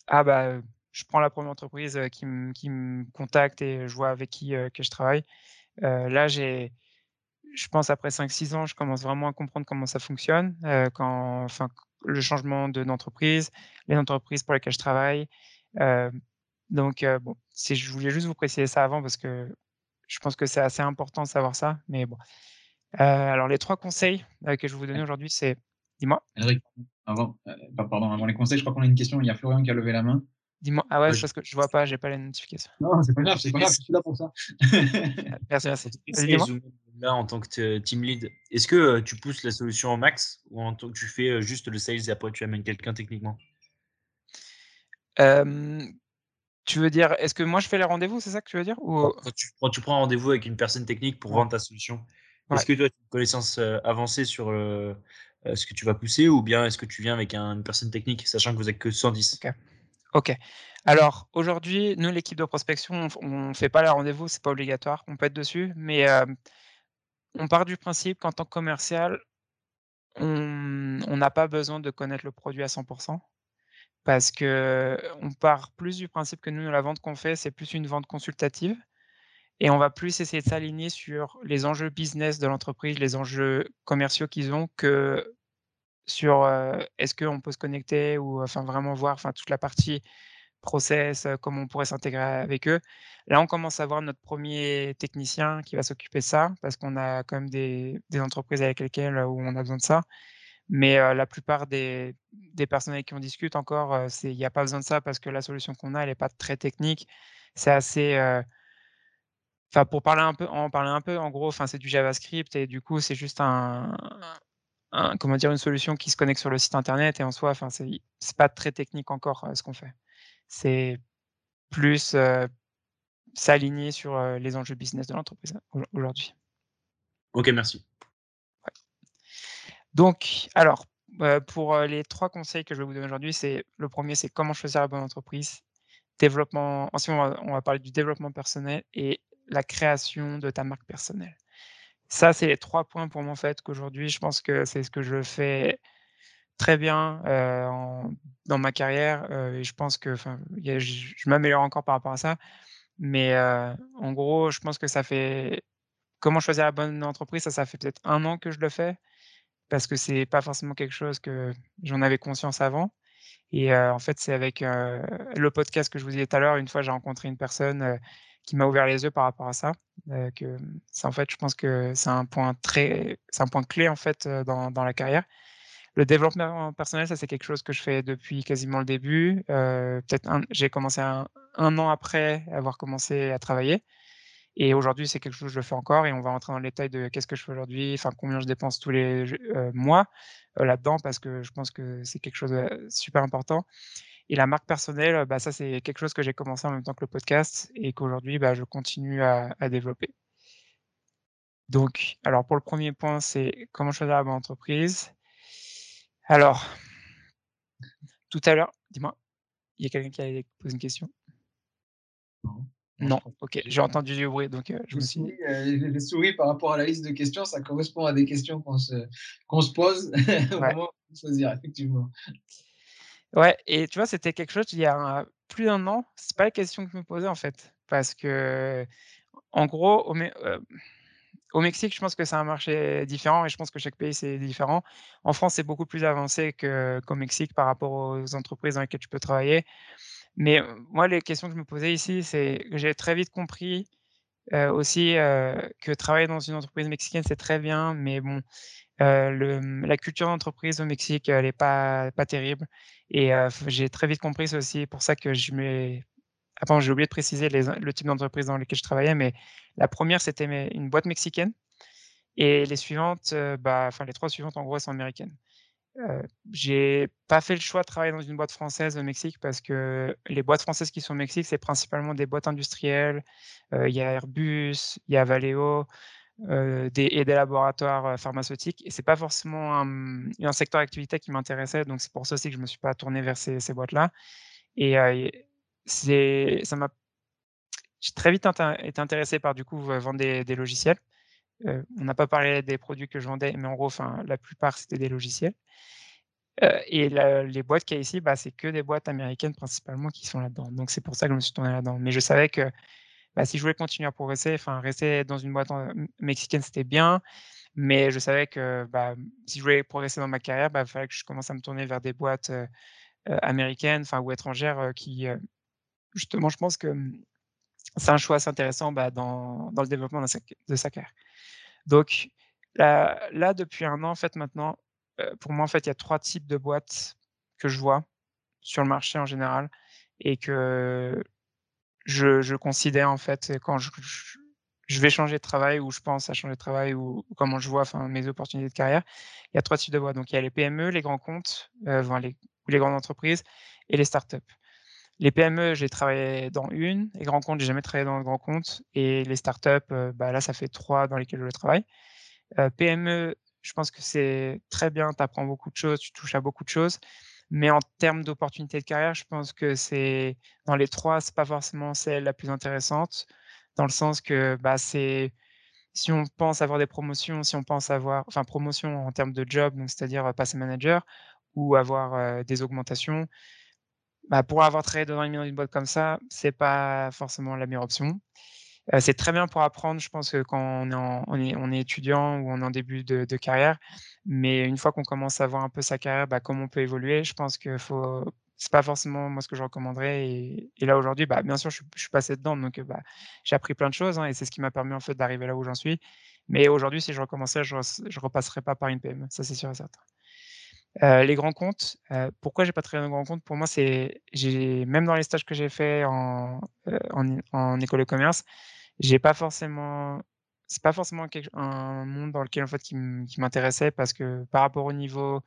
«Ah bah, je prends la première entreprise, heu, qui me qui me contacte et je vois avec qui, heu, que je travaille». Heu, là, j'ai je pense après cinq six ans, je commence vraiment à comprendre comment ça fonctionne, quand enfin, le changement de d'entreprise, les entreprises pour lesquelles je travaille, donc bon, c'est je voulais juste vous préciser ça avant parce que je pense que c'est assez important de savoir ça, mais bon. Alors les 3 conseils, que je vais vous donner aujourd'hui, c'est dis-moi? Henrik, avant, pardon, avant les conseils, je crois qu'on a une question. Il y a Florian qui a levé la main. Dis-moi? Ah ouais, parce que je vois pas, j'ai pas les notifications. Non, c'est pas grave, c'est pas grave, je suis là pour ça. Ah, merci, merci. Ou même là, en tant que te team lead, est-ce que, heu, tu pousses la solution au max ou en tant que tu fais, heu, juste le sales et après tu amènes quelqu'un techniquement? Tu veux dire, est-ce que moi je fais les rendez-vous, c'est ça que tu veux dire? Ou quand tu quand tu prends rendez-vous avec une personne technique pour vendre ta solution, ouais, est-ce que toi tu as une connaissance, heu, avancée sur, ce que tu vas pousser ou bien est-ce que tu viens avec un une personne technique, sachant que vous êtes que 110? OK. OK. Alors aujourd'hui, nous, l'équipe de prospection, on on fait pas les rendez-vous, c'est pas obligatoire, on peut être dessus, mais on part du principe qu'en tant que commercial, on on n'a pas besoin de connaître le produit à 100% parce qu'on part plus du principe que nous, la vente qu'on fait, c'est plus une vente consultative et on va plus essayer de s'aligner sur les enjeux business de l'entreprise, les enjeux commerciaux qu'ils ont que sur, est-ce qu'on peut se connecter ou enfin vraiment voir, enfin toute la partie process, comment on pourrait s'intégrer avec eux. Là, on commence à voir notre premier technicien qui va s'occuper de ça, parce qu'on a quand même des entreprises avec lesquelles, où on a besoin de ça. Mais, la plupart des des personnes avec qui on discute encore, il y a pas besoin de ça parce que la solution qu'on a, elle est pas très technique. C'est assez, enfin pour parler un peu en parler un peu, en gros, enfin c'est du JavaScript et du coup, c'est juste un un comment dire? Une solution qui se connecte sur le site internet et en soi, enfin c'est pas très technique encore, heu, ce qu'on fait. C'est plus, heu S'aligner sur, heu, les enjeux business de l'entreprise, au aujourd'hui. OK, merci. Donc alors, pour, les 3 conseils que je vais vous donner aujourd'hui, c'est le premier, c'est comment choisir la bonne entreprise, développement ensuite on va on va parler du développement personnel et la création de ta marque personnelle. Ça, c'est les 3 points pour moi, en fait, qu'aujourd'hui, je pense que c'est ce que je fais très bien, dans ma carrière, et je pense que je m'améliore encore par rapport à ça, mais en gros, je pense que ça fait Comment choisir la bonne entreprise? Ça, ça fait peut-être un an que je le fais, parce que c'est pas forcément quelque chose que j'en avais conscience avant et en fait, c'est avec, le podcast que je vous disais tout à l'heure, une fois, j'ai rencontré une personne, qui m'a ouvert les yeux par rapport à ça, heu, que c'est en fait, je pense que c'est un point très c'est un point clé, en fait, heu, dans dans la carrière. Le développement personnel, ça, c'est quelque chose que je fais depuis quasiment le début, heu, peut-être j'ai commencé un 1 an après avoir commencé à travailler. Et aujourd'hui, c'est quelque chose que je fais encore et on va rentrer dans le détail de qu'est-ce que je fais aujourd'hui, enfin combien je dépense tous les mois, là-dedans parce que je pense que c'est quelque chose de super important et la marque personnelle, heu, bah, ça, c'est quelque chose que j'ai commencé en même temps que le podcast et qu'aujourd'hui, bah, je continue à à développer. Donc alors pour le premier point, c'est comment choisir la bonne entreprise. Alors, tout à l'heure dis-moi? Il y a quelqu'un qui allait poser une question? Non, non. OK, J'ai entendu du bruit donc heu, je me suis j'ai j'ai souri par rapport à la liste de questions, ça correspond à des questions qu'on se qu'on se pose au ouais. moment de choisir, effectivement. Ouais et tu vois, c'était quelque chose il y a plus d'un an, c'est pas la question que je me posais, en fait. Parce que en gros, heu, au Mexique, je pense que c'est un marché différent et je pense que chaque pays, c'est différent. En France, c'est beaucoup plus avancé que qu'au Mexique par rapport aux entreprises dans lesquelles tu peux travailler. Mais, moi, les questions que je me posais ici, c'est que j'ai très vite compris, aussi, que travailler dans une entreprise mexicaine, c'est très bien, mais bon, Mmh, la culture d'entreprise au Mexique, elle est pas pas terrible et heu, f j'ai très vite compris, c'est aussi pour ça que je mets Attends, j'ai oublié de préciser le type d'entreprise dans lequel je travaillais, mais la première c'était une boîte mexicaine et les suivantes, bah, enfin les 3 suivantes en gros, sont américaines. J'ai pas fait le choix de travailler dans une boîte française au Mexique parce que les boîtes françaises qui sont au Mexique, c'est principalement des boîtes industrielles. Il y a Airbus, il y a Valeo, heu, des et des laboratoires, pharmaceutiques et c'est pas forcément un, un secteur d'activité qui m'intéressait, donc c'est pour ça aussi que je me suis pas tourné vers ces ces boîtes-là et c'est ça m'a j'ai très vite été intéressé par du coup, vendre des des logiciels. On n'a pas parlé des produits que je vendais, mais en gros, la plupart, c'était des logiciels. Et les boîtes qu'il y a ici, bah, c'est que des boîtes américaines principalement qui sont là-dedans. Donc c'est pour ça que je me suis tourné là-dedans. Mais je savais que, bah, si je voulais continuer à progresser, enfin rester dans une boîte en mexicaine, c'était bien, mais je savais que, bah, si je voulais progresser dans ma carrière, bah, il fallait que je commence à me tourner vers des boîtes, heu heu, américaines, enfin ou étrangères, qui, justement, je pense que, mmh, c'est un choix assez intéressant, bah, dans dans le développement de sa carrière. Donc là là, depuis un an, en fait, maintenant, pour moi, en fait, il y a 3 types de boîtes que je vois sur le marché en général et que je je considère, en fait, quand je je vais changer de travail ou je pense à changer de travail ou comment je vois, enfin, mes opportunités de carrière. Il y a 3 types de boîtes. Donc il y a les PME, les grands comptes, heu, enfin les ou les grandes entreprises et les startups. Les PME, j'ai travaillé dans une, les grands comptes, j'ai jamais travaillé dans de grands comptes et les startups, heu, bah, là, ça fait 3 dans lesquelles je travaille. Heu, PME, je pense que c'est très bien, tu apprends beaucoup de choses, tu touches à beaucoup de choses, mais en termes d'opportunités de carrière, je pense que c'est dans les 3, c'est pas forcément celle la plus intéressante, dans le sens que, bah, c'est si on pense avoir des promotions, si on pense avoir enfin promotion en termes de job, donc c'est-à-dire, passer manager ou avoir, des augmentations, bah, pour avoir travaillé dans une boîte comme ça, c'est pas forcément la meilleure option. C'est très bien pour apprendre, je pense quand on est étudiant ou on est en début de carrière, mais une fois qu'on commence à voir un peu sa carrière, bah, comment on peut évoluer, je pense que faut c'est pas forcément moi ce que je recommanderais et là aujourd'hui, bah, bien sûr je suis passé dedans donc, bah, j'ai appris plein de choses, hein et c'est ce qui m'a permis en fait d'arriver là où j'en suis. Mais aujourd'hui, si je recommençais, je je repasserais pas par une PME, ça c'est sûr et certain. Les grands comptes, heu, pourquoi j'ai pas travaillé dans les grands comptes? Pour moi, c'est même dans les stages que j'ai fait en en école de commerce, j'ai pas forcément c'est pas forcément un monde dans lequel en fait qui m'intéressait parce que par rapport au niveau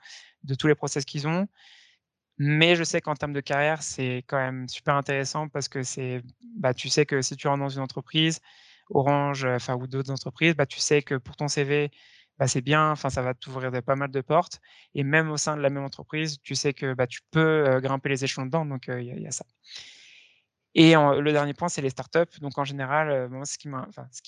de tous les process qu'ils ont. Mais je sais qu'en termes de carrière, c'est quand même super intéressant parce que c'est bah, tu sais que si tu rentres dans une entreprise, Orange, enfin ou d'autres entreprises, bah, tu sais que pour ton CV, bah, c'est bien, enfin ça va t'ouvrir pas mal de portes et même au sein de la même entreprise, tu sais que, bah, tu peux, heu, grimper les échelons dedans donc a il y a ça. Et le dernier point, c'est les startups. Donc en général, moi ce qui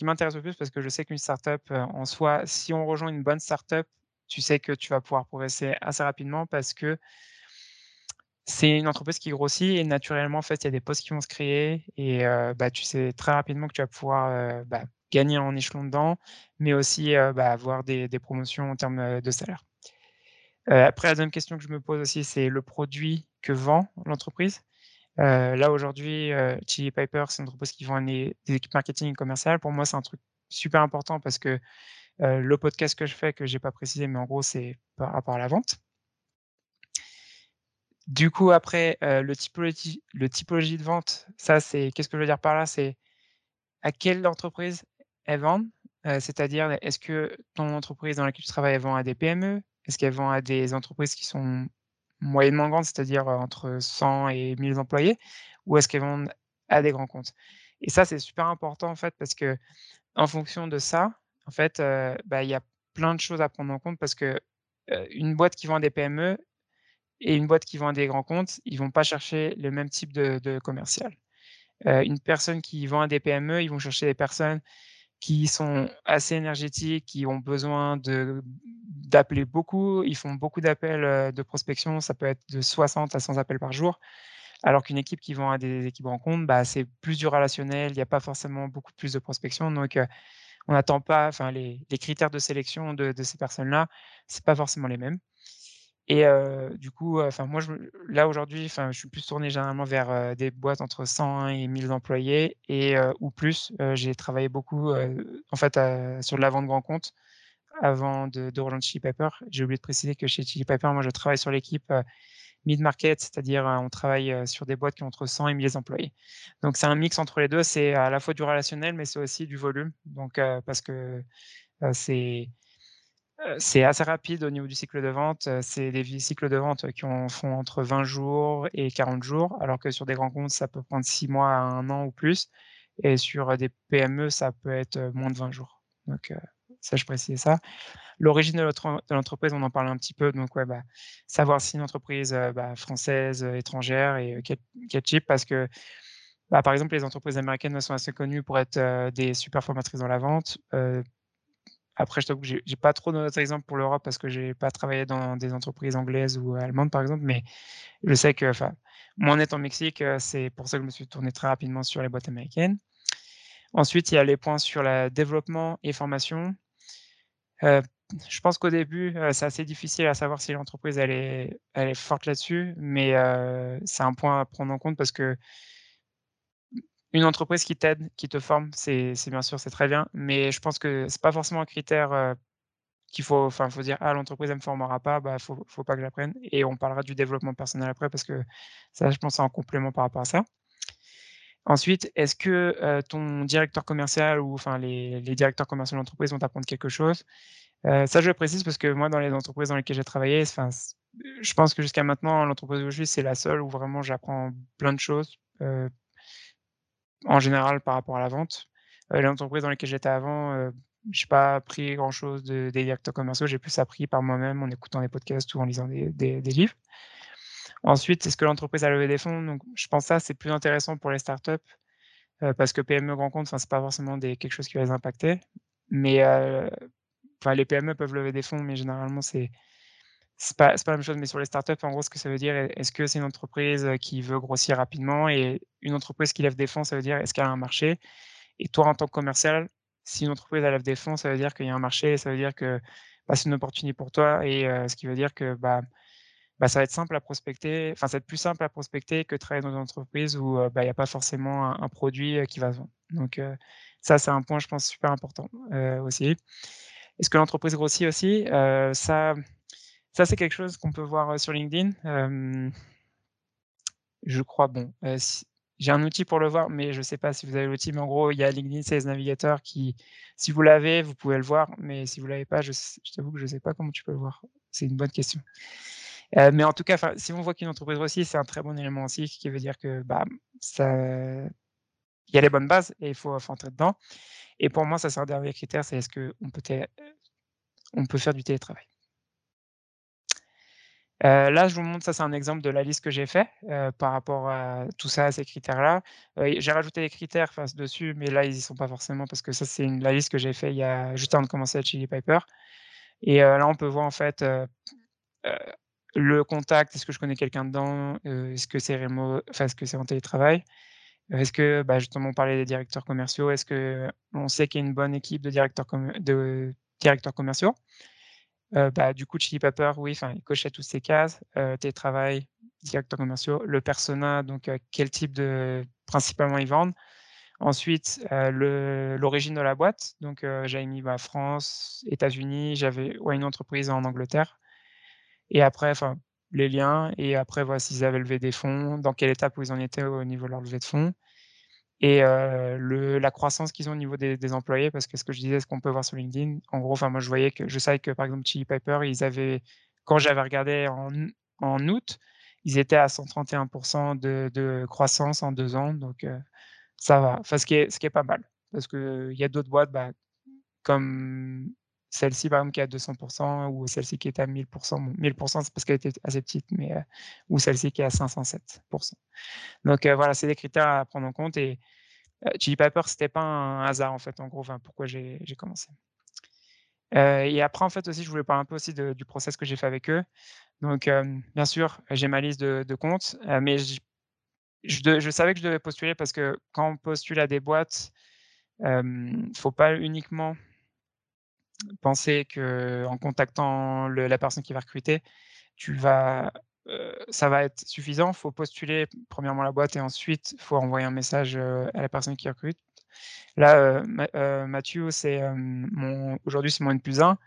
m'intéresse le plus parce que je sais qu'une startup, heu, en soi, si on rejoint une bonne startup, tu sais que tu vas pouvoir progresser assez rapidement parce que c'est une entreprise qui grossit et naturellement, en fait, il y a des postes qui vont se créer et heu, bah, tu sais très rapidement que tu vas pouvoir, bah, gagner en échelon dedans, mais aussi, bah, avoir des promotions en termes, de salaire. Après la 2e question que je me pose aussi, c'est le produit que vend l'entreprise. Heu, là aujourd'hui, heu, Chili Piper, c'est une entreprise qui vend des équipes marketing et commerciales. Pour moi, c'est un truc super important parce que, heu, le podcast que je fais, que j'ai pas précisé, mais en gros, c'est par rapport à la vente. Du coup, après, le typologie de vente, ça, c'est qu'est-ce que je veux dire par là? C'est à quelle entreprise elles vendent, c'est-à-dire est-ce que ton entreprise dans laquelle tu travailles, elle vend à des PME? Est-ce qu'elle vend à des entreprises qui sont moyennement grandes, c'est-à-dire, entre 100 et 1000 employés? Ou est-ce qu'elles vendent à des grands comptes? Et ça, c'est super important, en fait, parce qu'en fonction de ça, en fait, bah, il y a plein de choses à prendre en compte parce que, une boîte qui vend des PME et une boîte qui vend des grands comptes, ils vont pas chercher le même type de commercial. Une personne qui vend à des PME, ils vont chercher des personnes qui sont assez énergétiques, qui ont besoin de d'appeler beaucoup. Ils font beaucoup d'appels, heu, de prospection, ça peut être de 60 à 100 appels par jour. Alors qu'une équipe qui vend à des équipes comptes, bah, c'est plus du relationnel, il y a pas forcément beaucoup plus de prospection donc heu, on n'attend pas enfin les les critères de sélection de de ces personnes-là, c'est pas forcément les mêmes. Et du coup, enfin moi là aujourd'hui, je suis plus tourné généralement vers, des boîtes entre 100 et 1000 employés et ou plus. J'ai travaillé beaucoup, en fait, sur de la vente grand compte avant de rejoindre Chili Pepper. J'ai oublié de préciser que chez Chili Pepper, moi je travaille sur l'équipe, mid-market, c'est-à-dire, on travaille, sur des boîtes qui ont entre 100 et 1000 employés. Donc c'est un mix entre les 2, c'est à la fois du relationnel, mais c'est aussi du volume. Donc parce que, c'est c'est assez rapide au niveau du cycle de vente. C'est des cycles de vente qui en font entre 20 jours et 40 jours, alors que sur des grands comptes, ça peut prendre 6 mois à 1 an ou plus et sur, des PME, ça peut être, moins de 20 jours. Donc ça, je ça. L'origine de l'entreprise, on en parle un petit peu, donc ouais, bah, savoir si une entreprise, bah, française, étrangère et quel parce que, bah, par exemple, les entreprises américaines, sont assez connues pour être, des super formatrices dans la vente. Après, je t'avoue que pas trop d'autres exemples pour l'Europe parce que j'ai pas travaillé dans des entreprises anglaises ou allemandes, par exemple, mais je sais que, enfin, moi, en étant au Mexique, c'est pour ça que je me suis tourné très rapidement sur les boîtes américaines. Ensuite, il y a les points sur le développement et formation. je pense qu'au début, c'est assez difficile à savoir si l'entreprise elle est forte là-dessus, mais c'est un point à prendre en compte parce que une entreprise qui t'aide, qui te forme, c'est bien sûr, c'est très bien, mais je pense que c'est pas forcément un critère, qu'il faut faut dire: «Ah l'entreprise elle me formera pas, bah, faut faut pas que je la prenne» et on parlera du développement personnel après parce que ça, je pense, c'est en complément par rapport à ça. Ensuite, est-ce que, ton directeur commercial ou enfin les directeurs commerciaux d'entreprise vont t'apprendre quelque chose? Heu, ça, je le précise parce que moi, dans les entreprises dans lesquelles j'ai travaillé, je pense que jusqu'à maintenant, l'entreprise où je suis, c'est la seule où vraiment j'apprends plein de choses, en général par rapport à la vente. les entreprises dans lesquelles j'étais avant, je j'ai pas appris grand chose de des directeurs commerciaux, j'ai plus appris par moi-même en écoutant des podcasts ou en lisant des livres. Ensuite, est-ce que l'entreprise a levé des fonds? Donc je pense ça, c'est plus intéressant pour les startups, heu, parce que PME, grand compte, enfin, c'est pas forcément des quelque chose qui va les impacter. Mais, enfin, les PME peuvent lever des fonds, mais généralement, c'est c'est pas pas la même chose. Mais sur les startups, en gros, ce que ça veut dire, est-ce que c'est une entreprise, qui veut grossir rapidement? Et une entreprise qui lève des fonds, ça veut dire est-ce qu'elle a un marché? Et toi, en tant que commercial, si une entreprise, lève des fonds, ça veut dire qu'il y a un marché, ça veut dire que, bah, c'est une opportunité pour toi et ce qui veut dire que, bah bah, ça va être simple à prospecter, enfin, ça va être plus simple à prospecter que travailler dans une entreprise où, bah, il y a pas forcément un un produit, qui va se vendre. Donc ça, c'est un point, je pense, super important, aussi. Est-ce que l'entreprise grossit aussi? ça ça, c'est quelque chose qu'on peut voir, sur LinkedIn. je crois, bon, si j'ai un outil pour le voir, mais je sais pas si vous avez l'outil, mais en gros, il y a LinkedIn Sales Navigator qui si vous l'avez, vous pouvez le voir, mais si vous l'avez pas, je t'avoue que je sais pas comment tu peux le voir. C'est une bonne question. mais en tout cas, si on voit qu'une entreprise grossit, c'est un très bon élément aussi qui veut dire que, bah, il y a les bonnes bases et il faut entrer dedans et pour moi, ça, c'est un dernier critère, c'est est-ce qu'on on peut faire du télétravail? Heu, là, je vous montre ça, c'est un exemple de la liste que j'ai fait, heu, par rapport à tout ça, à ces critères-là. Heu, j'ai rajouté des critères, enfin, dessus, mais là, ils y sont pas forcément parce que ça, c'est la liste que j'ai fait il y a juste avant de commencer à Chili Piper et là, on peut voir, en fait, le contact. Est-ce que je connais quelqu'un dedans? Est-ce que c'est remote enfin, est-ce que c'est en télétravail? Est-ce que, bah, justement, on parlait des directeurs commerciaux. Est-ce qu'on sait qu'il y a une bonne équipe de directeurs commerciaux? Bah, du coup, Chili Pepper, oui, il cochait toutes ces cases, télétravail, directeurs commerciaux, le persona, donc quel type de principalement ils vendent. Ensuite, le l'origine de la boîte, donc heu, j'avais mis, bah, France, États-Unis, j'avais ouais, une entreprise en Angleterre. Et après, les liens et après, voilà, s'ils avaient levé des fonds, dans quelle étape où ils en étaient au niveau de leur levée de fonds et le la croissance qu'ils ont au niveau des employés parce que ce que je disais, ce qu'on peut voir sur LinkedIn, en gros, enfin, moi, je voyais que je savais que, par exemple, Chili Piper, ils avaient quand j'avais regardé en en août, ils étaient à 131 de de croissance en 2 ans, donc heu, ça va. Ce qui est ce qui est pas mal parce qu'il y a d'autres boîtes, bah, comme celle-ci, par exemple, qui est à 200 ou celle-ci qui est à 1000 Bon, 1000 c'est parce qu'elle était assez petite, mais heu, ou celle-ci qui est à 507 Donc heu, voilà, c'est des critères à prendre en compte et Chili Pepper, c'était pas un hasard, en fait, en gros, pourquoi j'ai commencé. Et après, en fait, aussi, je voulais parler un peu aussi du process que j'ai fait avec eux. Donc bien sûr, j'ai ma liste de comptes, mais je savais que je devais postuler parce que quand on postule à des boîtes, hem, faut pas uniquement penser qu'en contactant le la personne qui va recruter, tu vas, heu, ça va être suffisant. Il faut postuler premièrement la boîte et ensuite il faut envoyer un message, heu, à la personne qui recrute. Là, heu, Mathieu, mon aujourd'hui, c'est mon N+1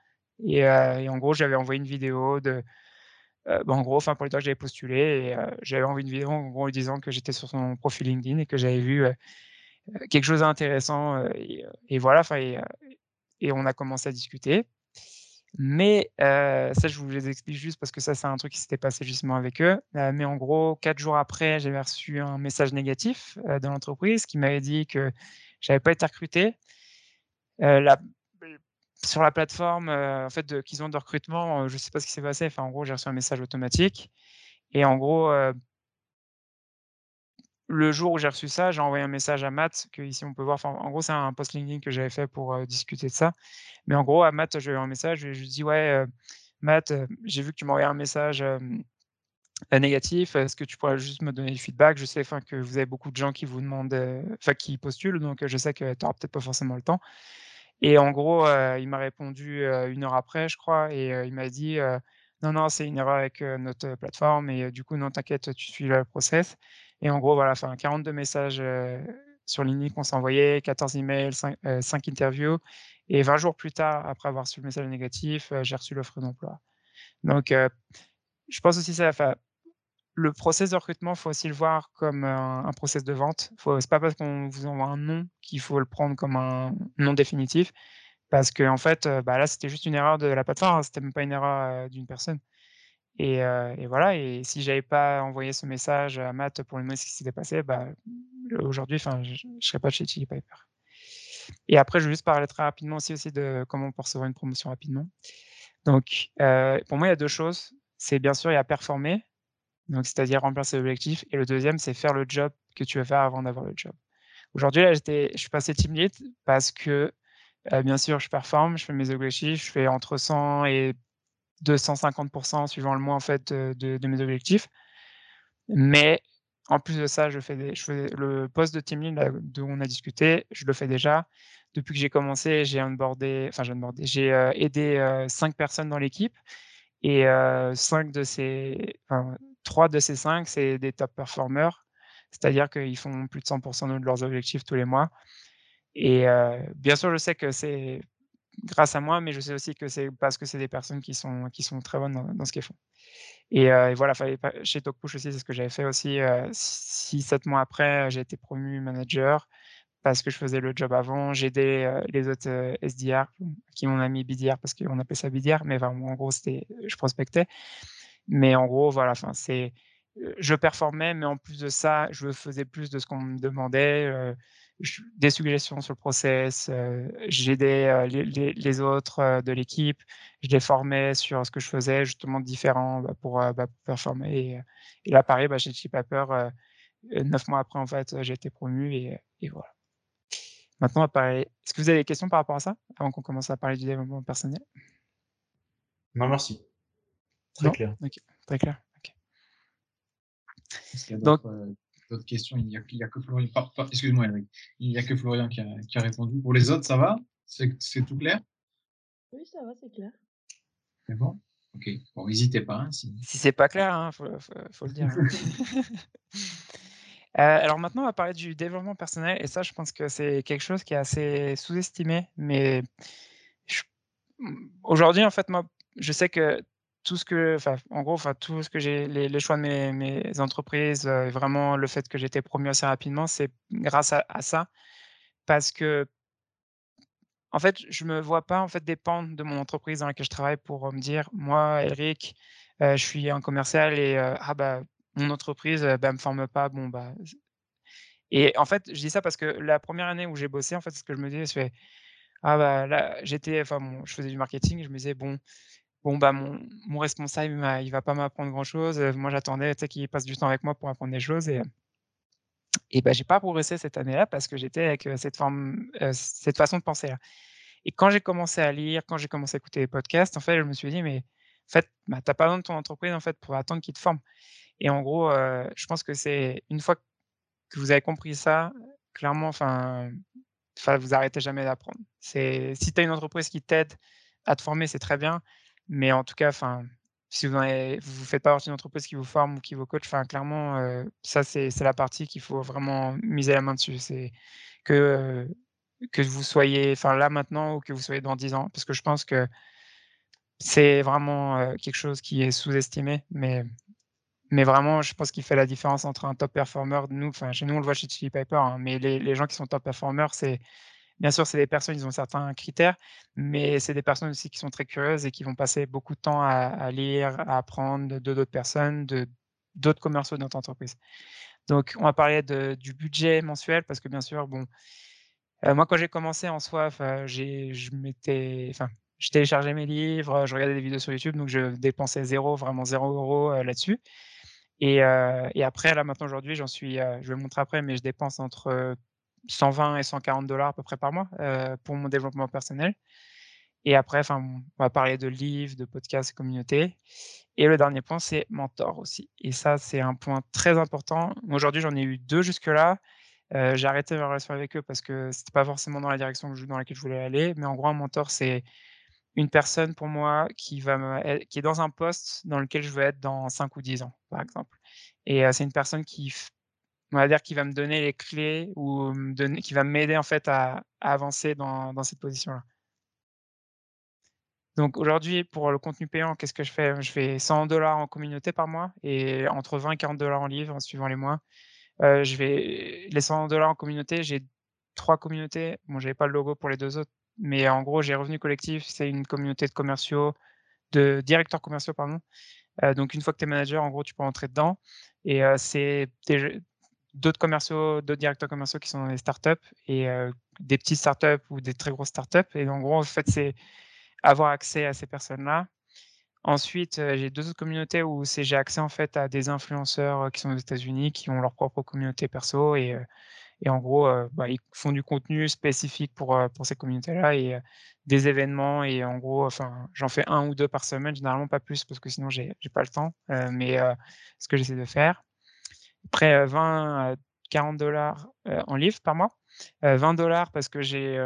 et heu et en gros, j'avais envoyé une vidéo de bah, en gros, enfin, pour que j'avais postulé et j'avais envie une vidéo, en gros, lui disant que j'étais sur son profil LinkedIn et que j'avais vu, quelque chose d'intéressant, et voilà, et on a commencé à discuter. Mais ça, je vous les explique juste parce que ça, c'est un truc qui s'était passé justement avec eux. mais en gros, 4 jours après, j'avais reçu un message négatif, de l'entreprise qui m'avait dit que j'avais pas été recruté. sur la plateforme, en fait, qu'ils ont de recrutement, je sais pas ce qui s'est passé. Enfin, en gros, j'ai reçu un message automatique et en gros, le jour où j'ai reçu ça, j'ai envoyé un message à Matt, que ici on peut voir. En gros, c'est un post LinkedIn que j'avais fait pour discuter de ça. Mais en gros, à Matt, j'ai eu un message, je lui ai dit Ouais, Matt, j'ai vu que tu envoyé un message négatif. Est-ce que tu pourrais juste me donner du feedback? Je sais que vous avez beaucoup de gens qui vous demandent, enfin, qui postulent, donc je sais que tu n'auras peut-être pas forcément le temps. Et en gros, il m'a répondu une heure après, je crois, et il m'a dit Non, non, c'est une erreur avec notre plateforme, et du coup, non, t'inquiète, tu suis le process. Et en gros, voilà, enfin, 42 messages sur LinkedIn qu'on envoyés, 14 emails, 5, 5 interviews. Et 20 jours plus tard, après avoir reçu le message négatif, j'ai reçu l'offre d'emploi. Donc, je pense aussi ça, le process de recrutement, il faut aussi le voir comme un, process de vente. Ce n'est pas parce qu'on vous envoie un nom qu'il faut le prendre comme un nom définitif. Parce que fait, bah là, c'était juste une erreur de la plateforme, hein, c'était même pas une erreur d'une personne. Et, voilà, et si j'avais pas envoyé ce message à Matt pour lui demander ce qui s'était passé, bah, aujourd'hui, je ne serais pas chez Chili Piper. Et après, je vais juste parler très rapidement aussi, aussi de comment on peut recevoir une promotion rapidement. Donc, pour moi, il y a deux choses. C'est bien sûr, il y a performer, c'est-à-dire remplir ses objectifs. Et le deuxième, c'est faire le job que tu veux faire avant d'avoir le job. Aujourd'hui, là, je suis passé team lead parce que, bien sûr, je performe, je fais mes objectifs, je fais entre 100 et 250% suivant le mois en fait de, mes objectifs. Mais en plus de ça, je fais, je fais le poste de team lead dont on a discuté, je le fais déjà. Depuis que j'ai commencé, j'ai onboardé, enfin j'ai j'ai aidé cinq personnes dans l'équipe et cinq de ces, trois de ces cinq, c'est des top performers, c'est-à-dire qu'ils font plus de 100% de leurs objectifs tous les mois. Et bien sûr, je sais que c'est grâce à moi, mais je sais aussi que c'est parce que c'est des personnes qui sont, qui sont très bonnes dans, ce qu'elles font. Et, voilà, fallait chez TalkPush aussi, c'est ce que j'avais fait aussi. 6-7 mois après, j'ai été promu manager parce que je faisais le job avant. J'aidais les autres SDR qui m'ont mis BDR parce qu'on appelait ça BDR, mais en gros, c'était, je prospectais. Mais en gros, voilà, c'est je performais, mais en plus de ça, je faisais plus de ce qu'on me demandait des suggestions sur le process, j'aidais les, autres de l'équipe, je les formais sur ce que je faisais, justement différent bah, pour, bah, performer. Et, là, pareil, bah, chez Chipapper, neuf mois après, en fait, j'ai été promu et, voilà. Maintenant, on va parler. Est-ce que vous avez des questions par rapport à ça, avant qu'on commence à parler du développement personnel? Non, merci. Très clair. Très clair. Donc, d'autres questions. Il n'y a, que Florian. Excuse-moi, Il n'y a que Florian qui a, répondu. Pour les autres, ça va? C'est tout clair? Oui, ça va, c'est clair. C'est bon? Ok. Bon, n'hésitez pas. Hein, si si c'est pas clair, il hein, faut, le dire. Euh, alors maintenant, on va parler du développement personnel. Et ça, je pense que c'est quelque chose qui est assez sous-estimé. Mais aujourd'hui, en fait, moi, je sais que tout ce que, en gros, enfin, tout ce que j'ai, les, choix de mes, mes entreprises, euh, vraiment le fait que été promu assez rapidement, c'est grâce à, ça, parce que, en fait, je me vois pas en fait dépendre de mon entreprise dans laquelle je travaille pour me dire, moi, Eric, euh, je suis un commercial et euh, ah bah mon entreprise, bah, me forme pas, bon bah. Et en fait, je dis ça parce que la première année où j'ai bossé, en fait, ce que je me disais, c'est ah bah là, j'étais, enfin, bon, je faisais du marketing, je me disais bon bon, bah, mon, mon responsable, il, va pas m'apprendre grand chose. Moi, j'attendais qu'il passe du temps avec moi pour apprendre des choses. Et, et bah, j'ai pas progressé cette année-là parce que j'étais avec cette, forme, cette façon de penser. Et quand j'ai commencé à lire, quand j'ai commencé à écouter les podcasts, en fait, je me suis dit, mais en fait, bah, tu n'as pas besoin de ton entreprise en fait, pour attendre qu'il te forme. Et en gros, je pense que c'est une fois que vous avez compris ça, clairement, enfin, vous arrêtez jamais d'apprendre. Si tu as une entreprise qui t'aide à te former, c'est très bien. Mais en tout cas, enfin, si vous ne vous faites pas partie d'une entreprise qui vous forme ou qui vous coach, enfin, clairement, ça, c'est la partie qu'il faut vraiment miser la main dessus. C'est que, que vous soyez enfin, là maintenant ou que vous soyez dans 10 ans. Parce que je pense que c'est vraiment, heu, quelque chose qui est sous-estimé, mais mais vraiment, je pense qu'il fait la différence entre un top performer, nous, enfin, chez nous, on le voit chez Chili Pepper, hein, mais les les gens qui sont top performers, c'est bien sûr, c'est des personnes, ils ont certains critères, mais c'est des personnes aussi qui sont très curieuses et qui vont passer beaucoup de temps à lire, à apprendre de d'autres personnes, de d'autres commerciaux de notre entreprise. Donc on va parler du budget mensuel parce que bien sûr, bon, heu, moi, quand j'ai commencé en soi, enfin, j'ai je téléchargeais mes livres, je regardais des vidéos sur YouTube, donc je dépensais 0, vraiment 0 €, heu, là-dessus et et après, là, maintenant, aujourd'hui, j'en suis, je vais le montrer après, mais je dépense entre, 120 et 140 à peu près par mois, heu, pour mon développement personnel. Et après, on va parler de livres, de podcasts, communauté et le dernier point, c'est mentor aussi. Et ça, c'est un point très important. Aujourd'hui, j'en ai eu 2 jusque-là. Heu, j'ai arrêté ma relation avec eux parce que c'était pas forcément dans la direction dans laquelle je voulais aller, mais en gros, un mentor, c'est une personne pour moi qui va qui est dans un poste dans lequel je veux être dans 5 ou 10 ans, par exemple. Et heu, c'est une personne qui on va dire qui va me donner les clés ou qui va m'aider en fait à avancer dans cette position-là. Donc aujourd'hui, pour le contenu payant, qu'est-ce que je fais? Je fais 100 en communauté par mois et entre 20 et 40 en livres suivant les mois. Heu, je vais les 100 en communauté, j'ai 3 communautés. Bon, j'avais pas le logo pour les 2 autres, mais en gros, j'ai Revenu Collectif, c'est une communauté de commerciaux, de directeurs commerciaux, pardon. Heu, donc une fois que tu es manager, en gros, tu peux rentrer dedans et heu, c'est d'autres commerciaux, d'autres directeurs commerciaux qui sont dans les startups et heu, des petites startups ou des très grosses startups et en gros, en fait, c'est avoir accès à ces personnes-là. Ensuite, heu, j'ai 2 autres communautés où c'est j'ai accès, en fait, à des influenceurs, heu, qui sont aux États-Unis, qui ont leur propre communauté perso et et en gros, bah, ils font du contenu spécifique pour, pour ces communautés-là et des événements et en gros, enfin, j'en fais un ou 2 par semaine, généralement pas plus parce que sinon j'ai pas le temps, mais ce que j'essaie de faire. Après, heu, 20 à 40 heu, en livres par mois. Heu, 20 parce que j'ai,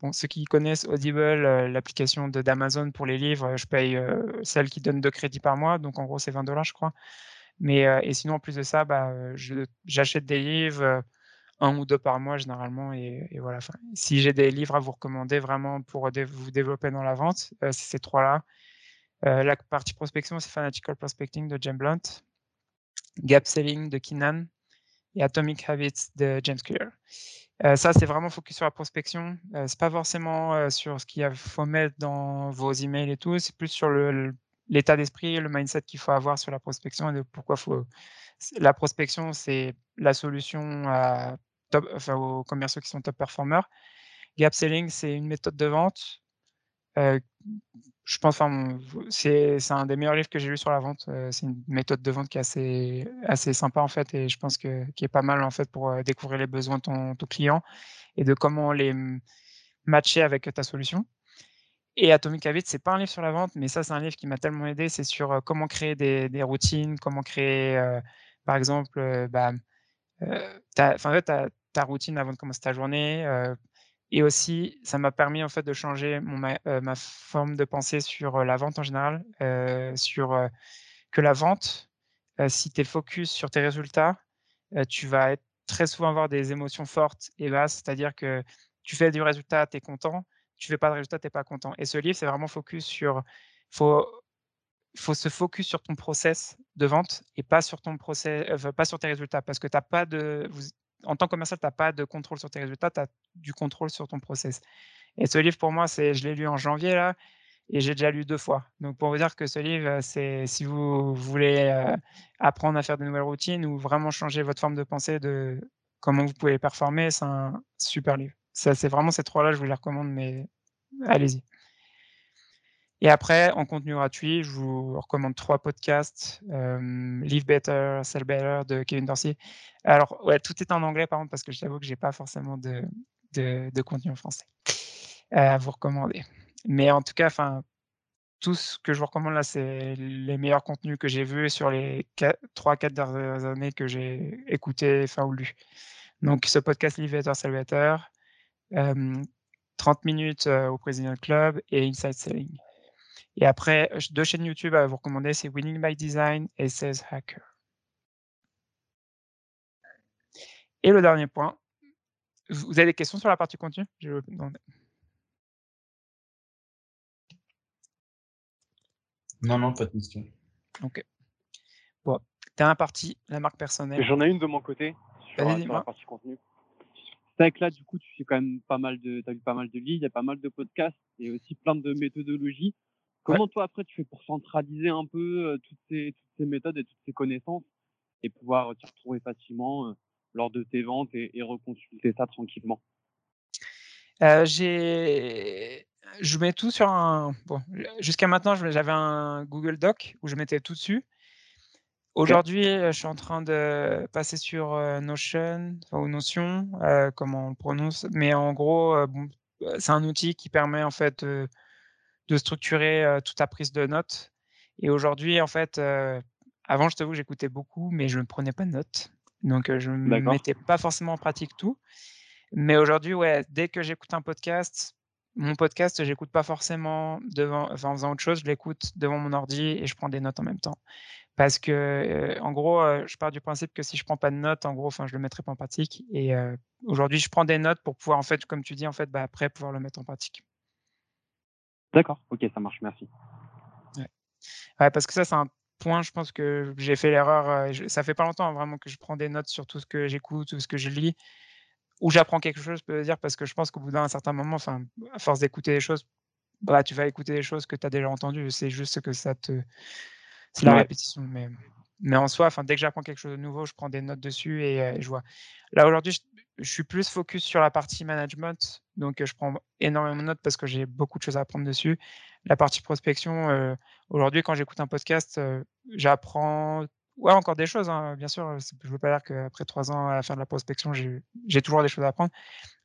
bon, ceux qui connaissent Audible, heu, l'application d'Amazon pour les livres, je paye, celle qui donne 2 crédits par mois, donc en gros, c'est 20 je crois. Mais et sinon, en plus de ça, bah, j'achète des livres, 1 ou 2 par mois généralement et voilà, si j'ai des livres à vous recommander vraiment pour vous développer dans la vente, c'est ces 3-là. Heu, la partie prospection, c'est Fanatical Prospecting de James Blunt, Gap Selling de Keenan et Atomic Habits de James Clear. Heu, ça, c'est vraiment focus sur la prospection. Heu, c'est pas forcément, heu, sur ce qu'il faut mettre dans vos emails et tout, c'est plus sur l'état d'esprit, le mindset qu'il faut avoir sur la prospection et de pourquoi faut la prospection, c'est la solution aux commerciaux qui sont top performers. Gap selling, c'est une méthode de vente, je pense, enfin, c'est un des meilleurs livres que j'ai lu sur la vente, c'est une méthode de vente qui est assez assez sympa, en fait et je pense que qui est pas mal, en fait, pour, découvrir les besoins de ton client et de comment les, mmh, matcher avec ta solution et Atomic Habits, c'est pas un livre sur la vente, mais ça, c'est un livre qui m'a tellement aidé. C'est sur, comment créer des routines, comment créer, par exemple, bah, heu, ta routine avant de commencer ta journée, et aussi, ça m'a permis, en fait, de changer mon ma ma forme de pensée sur, heu, la vente en général, heu, sur, que la vente, si tu es focus sur tes résultats, tu vas très souvent avoir des émotions fortes et basses. C'est-à-dire que tu fais du résultat, tu es content, tu fais pas de résultat, tu es pas content et ce livre, c'est vraiment focus sur faut faut se focus sur ton process de vente et pas sur ton process pas sur tes résultats parce que tu as pas de en tant que commercial, tu as pas de contrôle sur tes résultats, tu as du contrôle sur ton process et ce livre pour moi, c'est je l'ai lu en janvier là et j'ai déjà lu 2 fois. Donc pour vous dire que ce livre, heu, c'est si vous voulez, heu, apprendre à faire de nouvelles routines ou vraiment changer votre forme de pensée de comment vous pouvez performer, c'est un super livre. C'est vraiment ces 3 là, je vous les recommande, mais allez-y. Et après, en contenu gratuit, je vous recommande 3 podcasts, hem, Live Better, Sell Better de Kevin Dorsey. Alors tout est en anglais par contre parce que je t'avoue que j'ai pas forcément de de contenu en français, à vous recommander. Mais en tout cas, enfin, tout ce que je vous recommande là, c'est les meilleurs contenus que j'ai vus sur les 3-4 dernières années que j'ai écoutés, enfin ou lus. Donc ce podcast Live Better, Sell Better, hem, 30 minutes, heu, au President Club et Inside Selling. Et après, 2 chaînes YouTube à vous recommander, c'est Winning by Design et Sales Hacker. Et le dernier point, vous avez des questions sur la partie contenu? Je. Non, non, pas de question. OK. Bon, dernière partie, la marque personnelle. J'en ai une de mon côté sur, Vas-y, la- sur la partie contenu. C'est vrai que là, du coup, tu fais quand même pas mal de, t'as vu pas mal de livres, il y a pas mal de podcasts et aussi plein de méthodologies. Comment toi, après, tu fais pour centraliser un peu euh, toutes ces, toutes ces méthodes et toutes ces connaissances et pouvoir t'y retrouver facilement euh, lors de tes ventes et, et reconsulter ça tranquillement? J'ai je mets tout sur un bon, jusqu'à maintenant, j'avais un Google Doc où je mettais tout dessus. Aujourd'hui, je suis en train de passer sur, Notion enfin, ou Notion, heu, comment on le prononce, mais en gros, bon, c'est un outil qui permet en fait, de structurer, toute ta prise de notes et aujourd'hui, en fait, avant, je t'avoue que j'écoutais beaucoup, mais je ne prenais pas de notes, donc je ne mettais pas forcément en pratique tout. Mais aujourd'hui, ouais, dès que j'écoute un podcast, mon podcast, j'écoute pas forcément devant enfin, en faisant autre chose, je l'écoute devant mon ordi et je prends des notes en même temps. Parce que, en gros, je pars du principe que si je prends pas de notes, en gros, enfin, je le mettrai pas en pratique et aujourd'hui, je prends des notes pour pouvoir, en fait, comme tu dis, en fait, bah, après pouvoir le mettre en pratique. D'accord, ok, ça marche, merci. Ouais, parce que ça, c'est un point, je pense que j'ai fait l'erreur, je ça fait pas longtemps, hein, vraiment que je prends des notes sur tout ce que j'écoute, tout ce que je lis, ou j'apprends quelque chose, je peux dire, parce que je pense qu'au bout d'un certain moment, à force d'écouter des choses, bah, tu vas écouter des choses que tu as déjà entendues. C'est juste que ça te c'est la répétition, mais mais en soi, dès que j'apprends quelque chose de nouveau, je prends des notes dessus et je vois. Là, aujourd'hui, je suis plus focus sur la partie management, donc je prends énormément de notes parce que j'ai beaucoup de choses à apprendre dessus. La partie prospection, aujourd'hui, quand j'écoute un podcast, j'apprends ouais, encore des choses, hein, bien sûr, je veux pas dire qu'après 3 ans à faire de la prospection, j'ai toujours des choses à apprendre,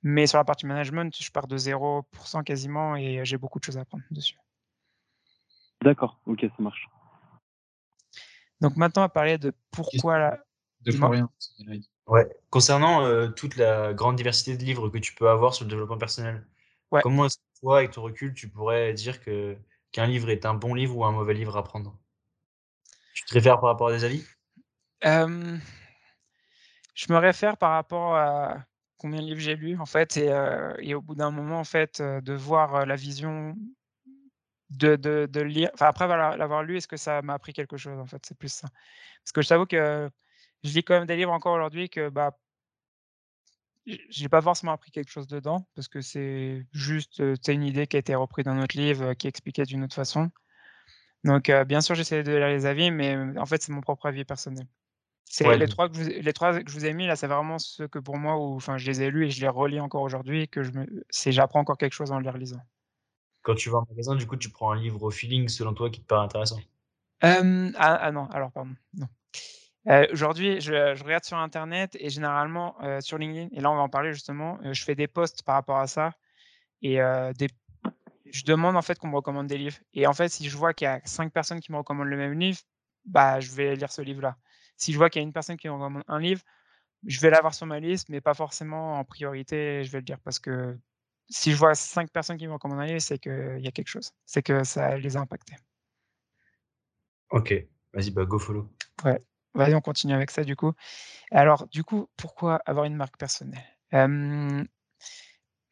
mais sur la partie management, je pars de 0 quasiment et j'ai beaucoup de choses à apprendre dessus. D'accord, ok, ça marche. Donc maintenant, on va parler de pourquoi la De. Florian. Ouais. Concernant euh, toute la grande diversité de livres que tu peux avoir sur le développement personnel, Ouais. comment est-ce que toi, avec ton recul, tu pourrais dire que qu'un livre est un bon livre ou un mauvais livre à prendre? Tu te réfères par rapport à des avis? Je me réfère par rapport à combien de livres j'ai lus, en fait et et au bout d'un moment, en fait, heu, de voir, la vision de de de lire enfin, après l'avoir lu, est-ce que ça m'a appris quelque chose, en fait? C'est plus ça. Parce que je t'avoue que je lis quand même des livres encore aujourd'hui que, bah j'ai pas forcément appris quelque chose dedans, parce que c'est juste, une idée qui a été reprise d'un autre livre, qui est expliquée d'une autre façon. Donc bien sûr, j'essaie de lire les avis, mais heu, en fait, c'est mon propre avis personnel. C'est Ouais, les 3 que je vous ai les 3 que je vous ai mis là, c'est vraiment ceux que pour moi enfin, je les ai lus et je les relis encore aujourd'hui que je me c'est j'apprends encore quelque chose en les relisant. Quand tu vas en magasin, du coup, tu prends un livre au feeling selon toi qui te paraît intéressant? Hem, ah ah non, alors pardon, non. Heu, aujourd'hui, je regarde sur internet et généralement, heu, sur LinkedIn et là, on va en parler justement, je fais des posts par rapport à ça et Je demande en fait qu'on me recommande des livres et en fait, si je vois qu'il y a 5 personnes qui me recommandent le même livre, bah, je vais lire ce livre-là. Si je vois qu'il y a une personne qui me recommande un livre, je vais l'avoir sur ma liste, mais pas forcément en priorité, je vais le lire parce que si je vois 5 personnes qui me recommandent c'est qu'il y a quelque chose. C'est que ça les a impactés. Ok, vas-y, bah go follow. Ouais, vas-y, on continue avec ça du coup. Alors du coup, pourquoi avoir une marque personnelle?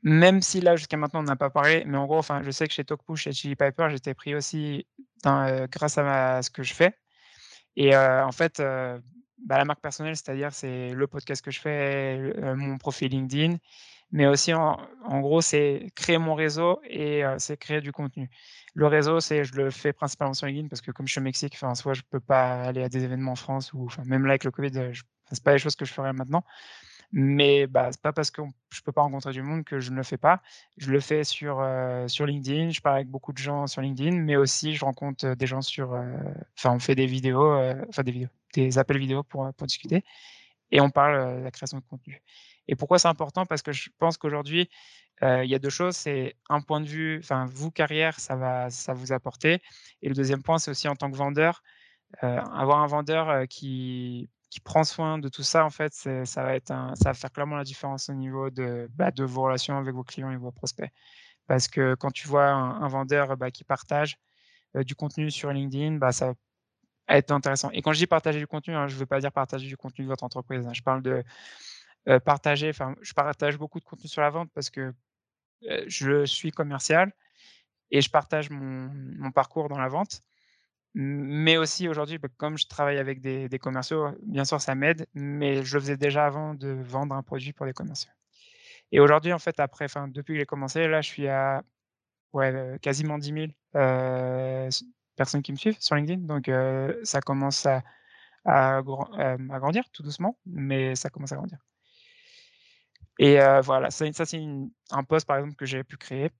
Même si là, jusqu'à maintenant, on n'a pas parlé, mais en gros, enfin, je sais que chez TalkPush et Chili Piper, j'étais pris aussi dans, heu, grâce à ma ce que je fais et heu, en fait, heu, bah, la marque personnelle, c'est-à-dire, c'est le podcast que je fais, mon profil LinkedIn, mais aussi en gros, c'est créer mon réseau et c'est créer du contenu. Le réseau, c'est je le fais principalement sur LinkedIn parce que comme je suis au Mexique, enfin, en soi, je peux pas aller à des événements en France ou même là, avec le covid, je c'est pas les choses que je ferais maintenant. Mais bah, c'est pas parce que je peux pas rencontrer du monde que je ne le fais pas. Je le fais sur, sur LinkedIn, je parle avec beaucoup de gens sur LinkedIn, mais aussi je rencontre, des gens sur, enfin on fait des vidéos, enfin des vidéos, des appels vidéo pour, pour discuter et on parle, de la création de contenu. Et pourquoi c'est important? Parce que je pense qu'aujourd'hui, il y a 2 choses, c'est un point de vue enfin vous carrière, ça va ça vous apporter et le deuxième point, c'est aussi en tant que vendeur, avoir un vendeur, qui qui prend soin de tout ça, en fait, ça va être ça va faire clairement la différence au niveau de, bah, de vos relations avec vos clients et vos prospects. Parce que quand tu vois un vendeur, bah, qui partage, du contenu sur LinkedIn, bah, ça va être intéressant et quand je dis partager du contenu, hein, je veux pas dire partager du contenu de votre entreprise, hein. Je parle de, heu, partager enfin, je partage beaucoup de contenu sur la vente parce que, heu, je suis commercial et je partage mon parcours dans la vente. Mais aussi aujourd'hui, bah, comme je travaille avec des commerciaux, bien sûr ça m'aide, mais je le faisais déjà avant de vendre un produit pour des commerciaux. Et aujourd'hui, en fait, après enfin, depuis que j'ai commencé, là, je suis à ouais, heu, quasiment 10 000, heu, s personnes qui me suivent sur LinkedIn. Donc ça commence à grandir tout doucement, mais ça commence à grandir et voilà, ça c'est une un post, par exemple, que j'ai pu créer.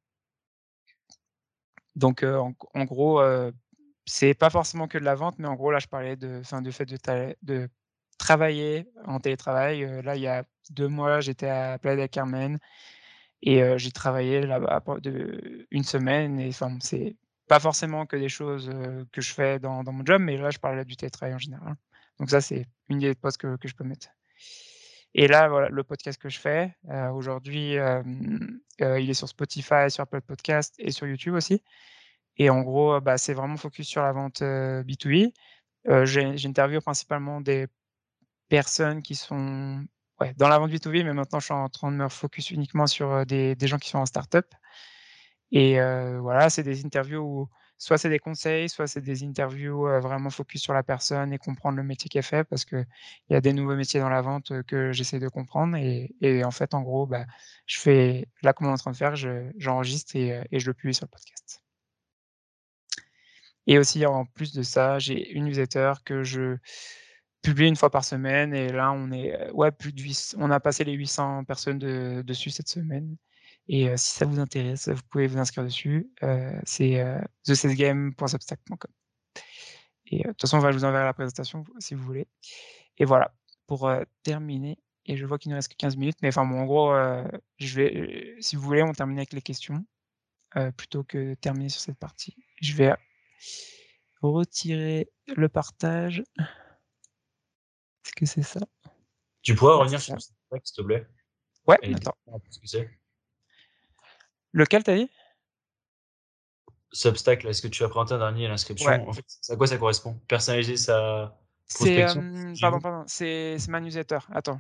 Donc en gros, heu, c'est pas forcément que de la vente, mais en gros, là, je parlais de fait de travailler en télétravail, là, il y a 2 mois, j'étais à Playa del Carmen et j'ai travaillé là-bas 1 semaine et enfin, c'est pas forcément que des choses, que je fais dans mon job, mais là, je parlais du télétravail en général. Donc ça, c'est une des posts que que je peux mettre et là, voilà, le podcast que je fais, heu, aujourd'hui, heu, il est sur Spotify, sur Apple Podcast et sur YouTube aussi et en gros, bah, c'est vraiment focus sur la vente, heu, B2B. Heu, j'ai j'interviewe principalement des personnes qui sont, dans la vente B2B, mais maintenant je suis en train de me focus uniquement sur, des gens qui sont en start-up et voilà, c'est des interviews où soit c'est des conseils, soit c'est des interviews, heu, vraiment focus sur la personne et comprendre le métier qu'elle fait parce qu'il y a des nouveaux métiers dans la vente, heu, que j'essaie de comprendre et en fait, en gros, bah, je fais là, comme on est en train de faire, je j'enregistre et heu et je le publie sur le podcast. Et aussi, en plus de ça, j'ai une newsletter que je publie 1 fois par semaine et là, on est, on a passé les 800 personnes de dessus cette semaine et si ça vous intéresse, vous pouvez vous inscrire dessus, c'est, heu, thesalesgame.substack.com et de toute façon, je vous enverrai la présentation si vous voulez et voilà, pour, terminer et je vois qu'il ne reste que 15 minutes, mais enfin, bon, en gros, je vais, si vous voulez, on termine avec les questions, plutôt que de terminer sur cette partie. Je vais retirer le partage. Est-ce que c'est ça? Tu pourrais revenir sur. Substack, s'il te plaît? Ouais, Et attends. ce que c'est? Lequel tu as dit? Substack, là, ce que tu as présenté en dernier, Ouais. l'inscription, en fait, à quoi ça correspond? Personnaliser sa prospection? hem, pardon, pardon, c'est ma newsletter. Attends,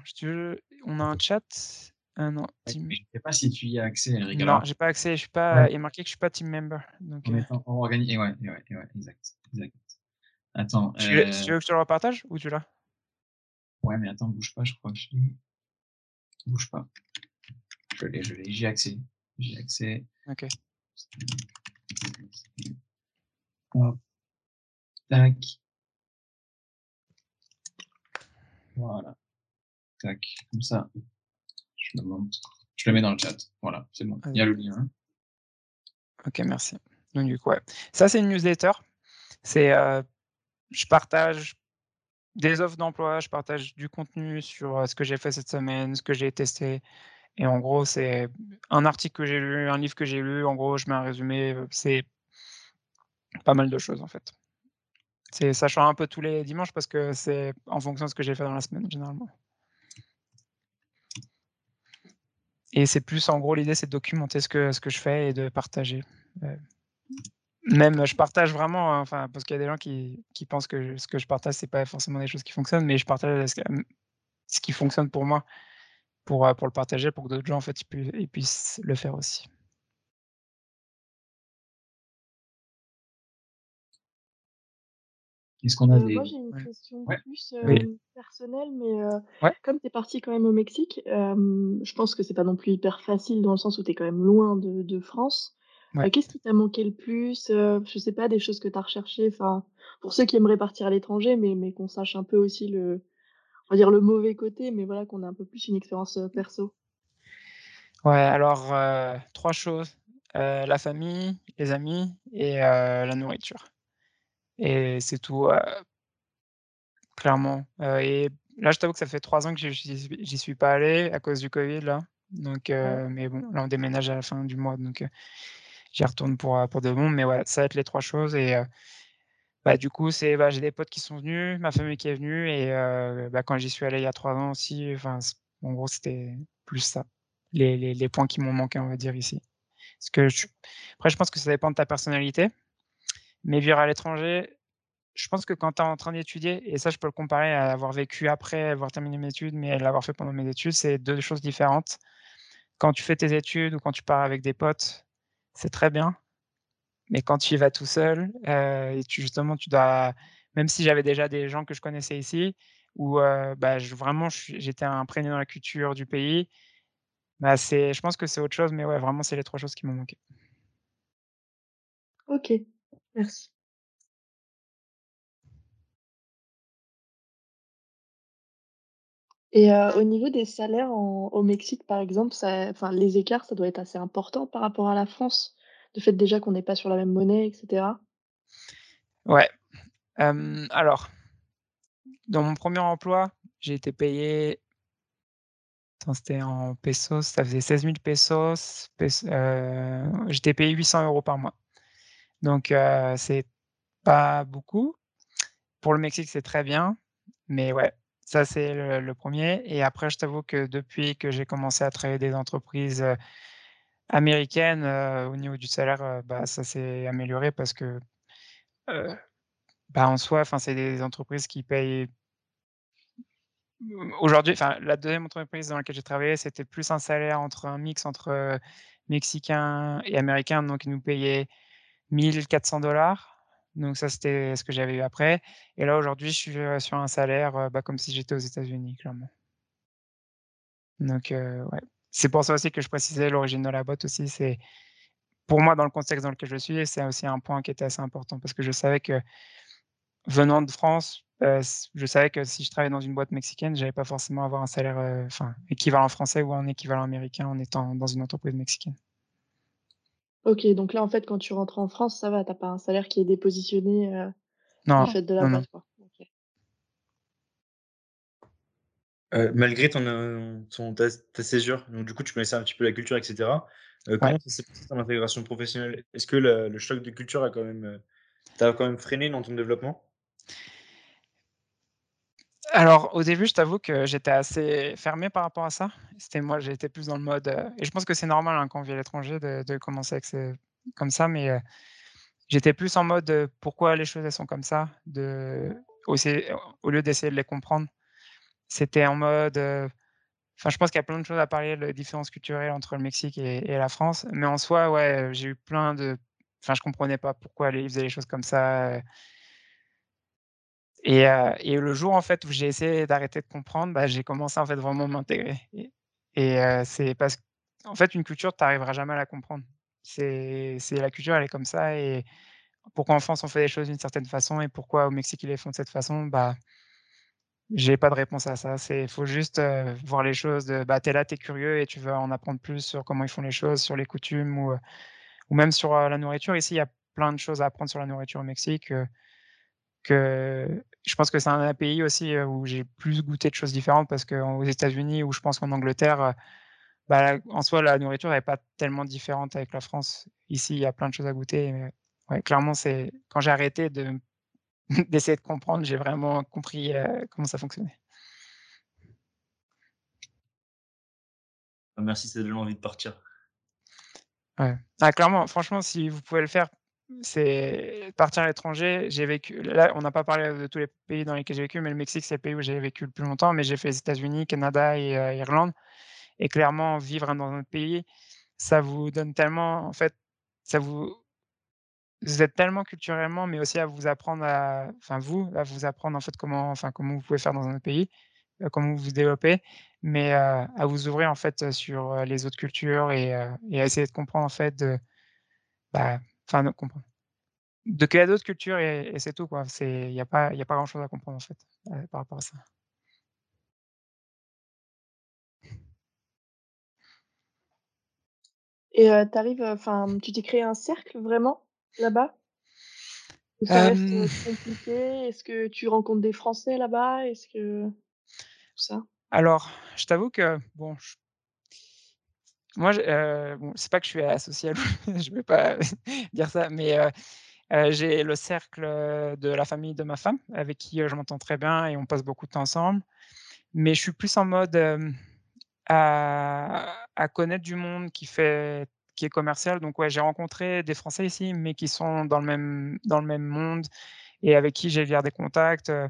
on a un chat? Ah non, Ouais, team je sais pas si tu y as accès, Eric. non, j'ai pas accès, je suis ouais, pas il est marqué que je suis pas team member donc étant en organi et ouais, et ouais, et ouais, exact, exact. Attends, tu veux si tu heu veux que je te le repartage ou tu l'as? ouais, mais attends, bouge pas, je crois que je l'ai. Bouge pas. Je l'ai, je l'ai, j'y ai accès. J'y ai accès. OK. Hop. Tac. Voilà. Tac, comme ça, je le montre. Je le mets dans le chat. Voilà, c'est bon. Il y a le lien. OK, merci. Donc du coup, ouais, ça, c'est une newsletter. C'est, heu, je partage des offres d'emploi, je partage du contenu sur, heu, ce que j'ai fait cette semaine, ce que j'ai testé et en gros, c'est un article que j'ai lu, un livre que j'ai lu, en gros, je mets un résumé, heu, c'est pas mal de choses, en fait. C'est ça change un peu tous les dimanches parce que c'est en fonction de ce que j'ai fait dans la semaine, généralement. Et c'est plus en gros, l'idée, c'est de documenter ce que ce que je fais et de partager, heu, même je partage vraiment, hein, enfin, parce qu'il y a des gens qui qui pensent que ce que je partage, c'est pas forcément des choses qui fonctionnent, mais je partage ce qui fonctionne pour moi, pour, heu, pour le partager, pour que d'autres gens, en fait, ils pu ils puissent le faire aussi. Est-ce qu'on a moi, des j'ai une Ouais. question ouais, plus, Oui. hem, personnelle, mais Ouais. comme tu es parti quand même au Mexique, je pense que c'est pas non plus hyper facile dans le sens où tu es quand même loin de de France. Qu'est-ce qui t'a manqué le plus? Je sais pas, des choses que tu as recherchées, enfin, pour ceux qui aimeraient partir à l'étranger, mais mais qu'on sache un peu aussi le on va dire le mauvais côté, mais voilà, qu'on ait un peu plus une expérience, heu, perso. Ouais, alors, heu, 3 choses, heu, la famille, les amis et la nourriture. Et c'est tout, clairement, et là, je t'avoue que ça fait 3 ans que j'y suis pas allé à cause du covid, là, donc Ouais. mais bon, là, on déménage à la fin du mois, donc j'y retourne pour, pour de bon, mais ouais, ça va être les 3 choses et bah, du coup, c'est bah, j'ai des potes qui sont venus, ma famille qui est venue et heu, bah, quand j'y suis allé il y a 3 ans aussi, enfin, en gros, c'était plus ça, les les les points qui m'ont manqué, on va dire, ici. Parce que je après, je pense que ça dépend de ta personnalité, mais vivre à l'étranger, je pense que quand tu es en train d'étudier et ça, je peux le comparer à avoir vécu après avoir terminé mes études, mais l'avoir fait pendant mes études, c'est 2 choses différentes. Quand tu fais tes études ou quand tu pars avec des potes, c'est très bien. Mais quand tu y vas tout seul, heu et justement, tu dois même si j'avais déjà des gens que je connaissais ici ou heu, bah, vraiment, j'étais imprégné dans la culture du pays, bah, je pense que c'est autre chose, mais ouais, vraiment, c'est les 3 choses qui m'ont manqué. OK, merci. Et heu, au niveau des salaires au Mexique, par exemple, les écarts, ça doit être assez important par rapport à la France? Le fait déjà qu'on n'est pas sur la même monnaie et cetera? Ouais, alors, dans mon premier emploi, j'ai été payé c'était en pesos, ça faisait 16 000 pesos, pes heu, j'étais payé 800 euros par mois. Donc heu, c'est pas beaucoup. Pour le Mexique, c'est très bien, mais ouais, ça, c'est le le 1 et après, je t'avoue que depuis que j'ai commencé à travailler des entreprises, heu, américaines, heu, au niveau du salaire, heu, bah, ça s'est amélioré parce que, heu, bah, en soi, c'est des entreprises qui payent Mmh, aujourd'hui, la 2e entreprise dans laquelle j'ai travaillé, c'était plus un salaire entre un mix entre, mexicain et américain, donc ils nous payaient 1 400 donc ça, c'était ce que j'avais eu après et là, aujourd'hui, je suis, sur un salaire, bah, comme si j'étais aux États-Unis, clairement. Donc ouais. C'est pour ça aussi que je précisais l'origine de la boîte aussi, c'est pour moi, dans le contexte dans lequel je suis, c'est aussi un point qui était assez important parce que je savais que Venant de France, heu, s je savais que si je travaillais dans une boîte mexicaine, j'allais pas forcément avoir un salaire, heu, enfin, équivalent français ou un équivalent américain en étant dans une entreprise mexicaine. OK, donc là, en fait, quand tu rentres en France, ça va, tu as pas un salaire qui est dépositionné, du Non, fait de la non, non. boîte, quoi? Heu, malgré ton, ton ta ta césure, donc du coup, tu connaissais un petit peu la culture et cetera. Heu, Ouais. comment ça s'est passé ton intégration professionnelle? Est-ce que le le choc de culture a quand même, t'a quand même freiné dans ton développement? Alors, au début, je t'avoue que j'étais assez fermé par rapport à ça. C'était moi, j'étais plus dans le mode, et je pense que c'est normal, hein, quand on vit à l'étranger de de commencer avec ce comme ça, mais j'étais plus en mode, pourquoi les choses, elles sont comme ça? De au lieu d'essayer de les comprendre. C'était en mode, enfin, je pense qu'il y a plein de choses à parler, de différences culturelles entre le Mexique et la France, mais en soi, ouais, j'ai eu plein de enfin, je comprenais pas pourquoi les ils faisaient les choses comme ça, Et et le jour, en fait, où j'ai essayé d'arrêter de comprendre, bah, j'ai commencé, en fait, vraiment m'intégrer et c'est parce qu'en fait, une culture, tu arriveras jamais à la comprendre. C'est la culture, elle est comme ça et pourquoi en France, on fait les choses d'une certaine façon et pourquoi au Mexique, ils les font de cette façon, bah, j'ai pas de réponse à ça. C'est faut juste, heu, voir les choses de bah, tu es là, tu es curieux et tu veux en apprendre plus sur comment ils font les choses, sur les coutumes ou, heu, ou même sur, heu, la nourriture. Ici, il y a plein de choses à apprendre sur la nourriture au Mexique, que je pense que c'est un pays aussi, où j'ai plus goûté de choses différentes parce qu'aux États-Unis ou je pense qu'en Angleterre, bah, en soi, la nourriture est pas tellement différente avec la France. Ici, il y a plein de choses à goûter, ouais, clairement, c'est quand j'ai arrêté de d'essayer de comprendre, j'ai vraiment compris, heu, comment ça fonctionnait. Ah merci, ça donne envie de partir. Ouais. Ah clairement, franchement, si vous pouvez le faire, c'est partir à l'étranger. J'ai vécu là, on n'a pas parlé de tous les pays dans lesquels j'ai vécu, mais le Mexique, c'est le pays où j'ai vécu le plus longtemps, mais j'ai fait les États-Unis, Canada et heu, Irlande et clairement, vivre dans un autre pays, ça vous donne tellement en fait, ça vous vous êtes tellement culturellement, mais aussi à vous apprendre à enfin vous, à vous apprendre en fait comment enfin comment vous pouvez faire dans un autre pays, comment vous vous développez, mais à vous ouvrir en fait, sur, les autres cultures et à essayer de comprendre en fait de bah, enfin de comprendre. De qu'il y a d'autres cultures et et c'est tout quoi. C'est il y a pas il a pas grand chose à comprendre en fait, par rapport à ça. Et tu arrives, enfin, tu t'es créé un cercle vraiment? Là-bas? Ça reste, heu, compliqué? Est-ce que tu rencontres des Français là-bas? Est-ce que tout ça? alors, je t'avoue que bon, moi bon, c'est pas que je suis asocial, je vais pas dire ça, mais j'ai le cercle, de la famille de ma femme avec qui, je m'entends très bien et on passe beaucoup de temps ensemble. Mais je suis plus en mode, à à connaître du monde qui fait qui est commercial. Donc ouais, j'ai rencontré des Français ici, mais qui sont dans le même dans le même monde et avec qui j'ai gardé contact, heu.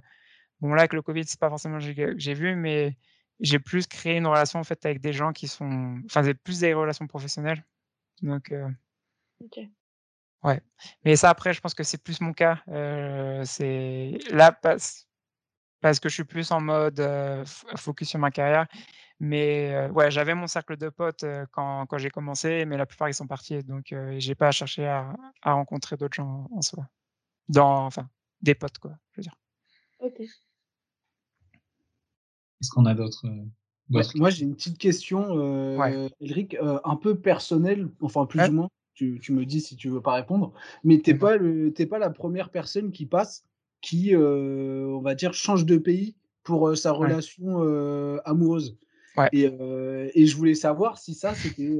Bon là, avec le covid, c'est pas forcément j'ai que j'ai vu, mais j'ai plus créé une relation en fait avec des gens qui sont enfin, c'est plus des relations professionnelles. Donc OK. Ouais, mais ça après je pense que c'est plus mon cas, heu, c'est là parce que je suis plus en mode, focus sur ma carrière, mais ouais, j'avais mon cercle de potes, quand quand j'ai commencé, mais la plupart ils sont partis donc j'ai pas cherché à à rencontrer d'autres gens en soi. Dans enfin, des potes quoi, je veux dire. OK. Est-ce qu'on a d'autres, Ouais, moi j'ai une petite question, Ouais. un peu personnelle, enfin plus Ouais. ou moins, tu tu me dis si tu veux pas répondre, mais tu es Dis-moi. pas le tu es pas la 1re personne qui passe, qui, heu, on va dire change de pays pour, heu, sa relation, heu, amoureuse Ouais. et et je voulais savoir si ça c'était,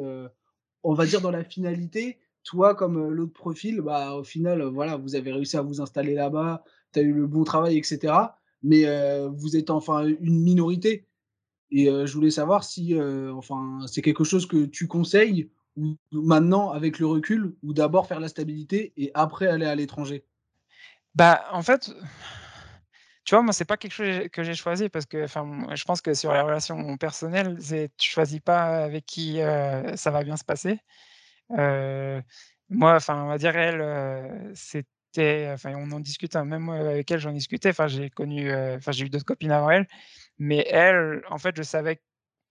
on va dire dans la finalité, toi comme, l'autre profil, bah, au final, voilà, vous avez réussi à vous installer là-bas, tu as eu le bon travail et cetera, mais vous êtes enfin une minorité et je voulais savoir si, enfin, c'est quelque chose que tu conseilles ou maintenant avec le recul ou d'abord faire la stabilité et après aller à l'étranger? Bah, en fait, tu vois, moi, c'est pas quelque chose que j'ai choisi parce que, enfin, je pense que sur les relations personnelles, tu choisis pas avec qui, heu, ça va bien se passer. Heu, moi, enfin, on va dire elle, heu, c'était enfin, on en discute, hein, même avec elle, j'en discutais, enfin, j'ai connu, enfin, j'ai eu d'autres copines avant elle, mais elle, en fait, je savais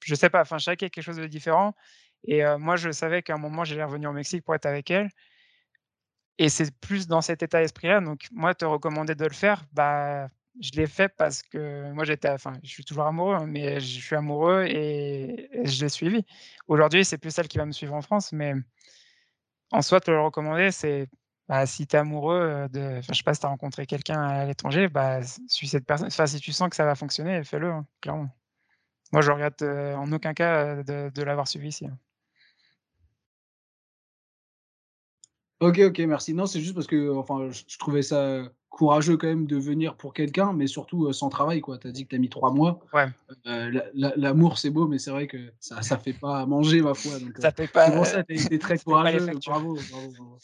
je sais pas, enfin, a quelque chose de différent. Et moi, je savais qu'à un moment, j'allais revenir au Mexique pour être avec elle et c'est plus dans cet état d'esprit-là, donc moi, te recommander de le faire, bah, je l'ai fait parce que moi, j'étais enfin, je suis toujours amoureux, hein, mais je suis amoureux et je l'ai suivie. Aujourd'hui, c'est plus elle qui va me suivre en France, mais en soi, te le recommander, c'est, bah, si tu es amoureux, de enfin, je sais pas si tu as rencontré quelqu'un à l'étranger, bah, suis cette personne enfin, si tu sens que ça va fonctionner, fais-le, hein, clairement. Moi, je regrette, en aucun cas, de l'avoir suivi ici, hein. OK, OK, merci. Non, c'est juste parce que, enfin, je je trouvais ça, heu, courageux quand même de venir pour quelqu'un, mais surtout, heu, sans travail. Tu as dit que tu as mis 3 mois, Ouais. l'a l'a l'amour, c'est beau, mais c'est vrai que ça ça fait pas à manger, ma foi, donc Ça paye c'est pour pas, ça, tu as été très pas courageux, bravo, bravo, bravo.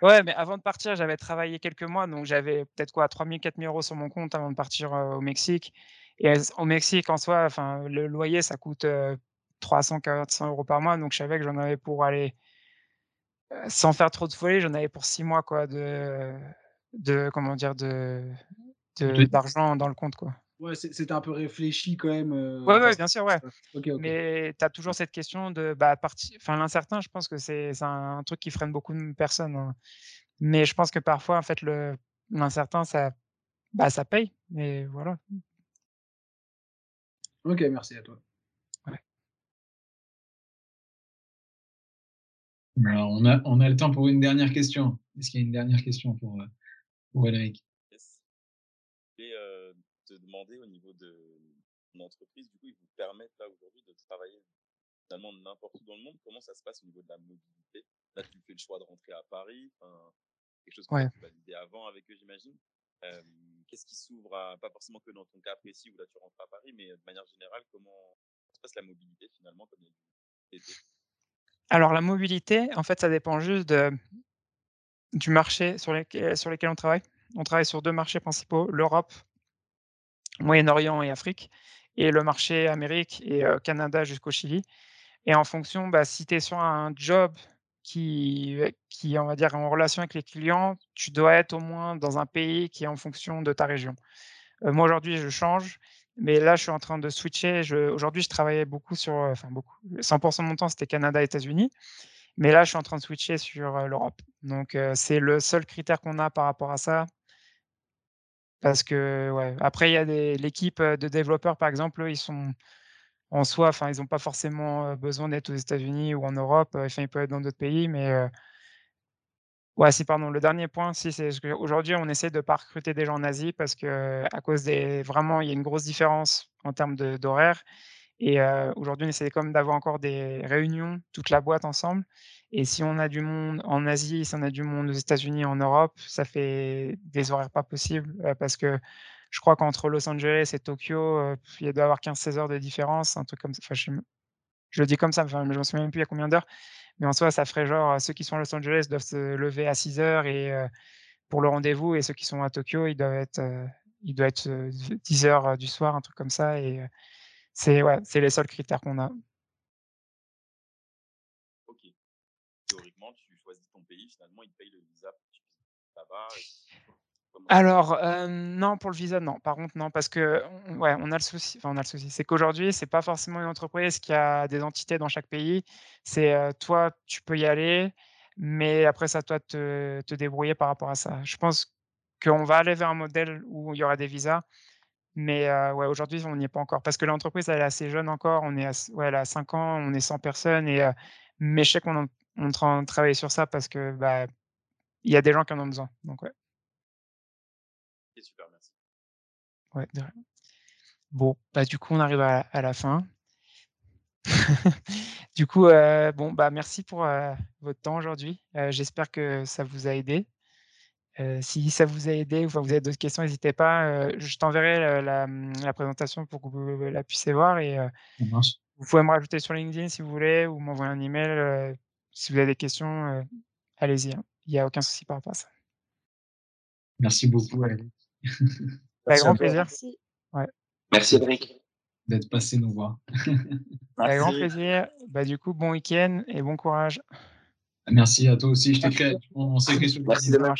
Ouais, mais avant de partir, j'avais travaillé quelques mois, donc j'avais peut-être quoi? 3 000-4 000 € sur mon compte avant de partir, au Mexique et au Mexique, en soi, enfin, le loyer, ça coûte, heu, 300-400 € par mois, donc je savais que j'en avais pour aller sans faire trop de folie, j'en avais pour 6 mois, quoi, de de comment dire? De d'argent dans le compte, quoi. Ouais, c'était un peu réfléchi quand même, heu, Ouais, ouais, bien sûr, ouais, ça OK, OK. mais tu as toujours cette question de, bah, parti enfin, l'incertain, je pense que c'est un truc qui freine beaucoup de personnes, hein, mais je pense que parfois, en fait, l'incertain, ça, bah, ça paye et voilà. OK, merci à toi. Alors, on a on a le temps pour une dernière question. Est-ce qu'il y a une dernière question pour, heu, pour Ulric? Yes. Et heu, te demander au niveau de ton entreprise, du coup, ils vous permettent là aujourd'hui de travailler finalement n'importe où dans le monde. Comment ça se passe au niveau de la mobilité? Là, tu fais le choix de rentrer à Paris, enfin, quelque chose que tu as Ouais. pu valider avant avec eux, j'imagine. Qu'est-ce qui s'ouvre à pas forcément que dans ton cas précis où là, tu rentres à Paris, mais de manière générale, comment se passe la mobilité finalement comme il y a? Alors la mobilité, en fait, ça dépend juste du marché sur lesquels sur lesquels on travaille. On travaille sur 2 marchés principaux, l'Europe Moyen-Orient et Afrique et le marché Amérique et Canada jusqu'au Chili et en fonction, bah, si tu es sur un job qui qui, on va dire, en relation avec les clients, tu dois être au moins dans un pays qui est en fonction de ta région. Moi, aujourd'hui, je change, mais là, je suis en train de switcher. Aujourd'hui, je travaillais beaucoup sur, heu, enfin beaucoup, 100 de mon temps, c'était Canada, États-Unis, mais là, je suis en train de switcher sur, heu, l'Europe. Donc heu, c'est le seul critère qu'on a par rapport à ça. Parce que, ouais, après il y a l'équipe, de développeurs, par exemple, ils sont en soi, enfin, ils ont pas forcément, besoin d'être aux États-Unis ou en Europe, enfin, ils peuvent être dans d'autres pays, mais ouais, si, pardon, le dernier point, si, c'est ce qu'aujourd'hui, on essaie de pas recruter des gens en Asie parce qu'à cause des vraiment, il y a une grosse différence en termes d'horaire et heu, aujourd'hui, on essaie quand même d'avoir encore des réunions, toute la boîte ensemble et si on a du monde en Asie, si on a du monde aux États-Unis, en Europe, ça fait des horaires pas possibles, heu, parce que je crois qu'entre Los Angeles et Tokyo, il doit y avoir 15-16 heures de différence, un truc comme. Enfin, je le dis comme ça, mais je me souviens même plus il y a combien d'heures, mais en soi, ça ferait genre, ceux qui sont à Los Angeles doivent se lever à 6 heures et heu, pour le rendez-vous et ceux qui sont à Tokyo, ils doivent être, heu, il doit être, heu, 10 heures, heu, du soir, un truc comme ça et c'est ouais, les seuls critères qu'on a. OK. Théoriquement, tu choisi ton pays, finalement, ils te payent le visa pour que tu là-bas. Alors, heu, non, pour le visa, non. Par contre, non, parce que, ouais, on a le souci enfin, on a le souci, c'est qu'aujourd'hui, c'est pas forcément une entreprise qui a des entités dans chaque pays. C'est, heu, toi, tu peux y aller, mais après, à toi te te débrouiller par rapport à ça. Je pense qu'on va aller vers un modèle où il y aura des visas, mais, heu, ouais, aujourd'hui, on n'y est pas encore. Parce que l'entreprise, elle est assez jeune encore. On est à ouais, elle a 5 ans, on est 100 personnes et mais je sais qu'on on est en train de travailler sur ça parce que, bah, il y a des gens qui en ont besoin, donc ouais. Ok, super, merci. Ouais, de rien. Bon, bah, du coup, on arrive à à la fin. Du coup, heu, bon, bah, merci pour, heu, votre temps aujourd'hui. Heu, j'espère que ça vous a aidé. Si ça vous a aidé ou enfin, vous avez d'autres questions, n'hésitez pas, je t'enverrai, heu, la, la présentation pour que vous la puissiez voir et vous pouvez me rajouter sur LinkedIn si vous voulez ou m'envoyer un email, si vous avez des questions, allez-y, hein. Il y a aucun souci par rapport à ça. Merci beaucoup, Alex, Avec Merci à grand plaisir. Merci. Merci, Eric. d'être passé nous voir. Avec grand Merci. plaisir. Bah, du coup, bon week-end et bon courage. Merci à toi aussi. Je t'écris, on, on s'écrit sur Merci LinkedIn. de.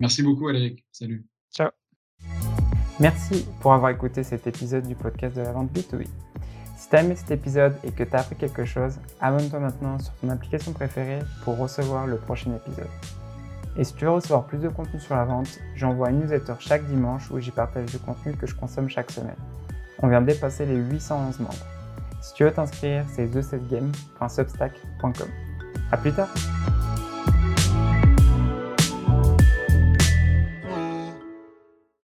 Merci beaucoup, Aléric. Salut. Ciao. Merci pour avoir écouté cet épisode du podcast de la vente B2B. Si tu as aimé cet épisode et que tu as appris quelque chose, abonne-toi maintenant sur ton application préférée pour recevoir le prochain épisode. Et si tu veux recevoir plus de contenu sur la vente, j'envoie une newsletter chaque dimanche où j'y partage du contenu que je consomme chaque semaine. On vient de dépasser les 811 membres. Si tu veux t'inscrire, c'est thesafegame.substack.com. A plus tard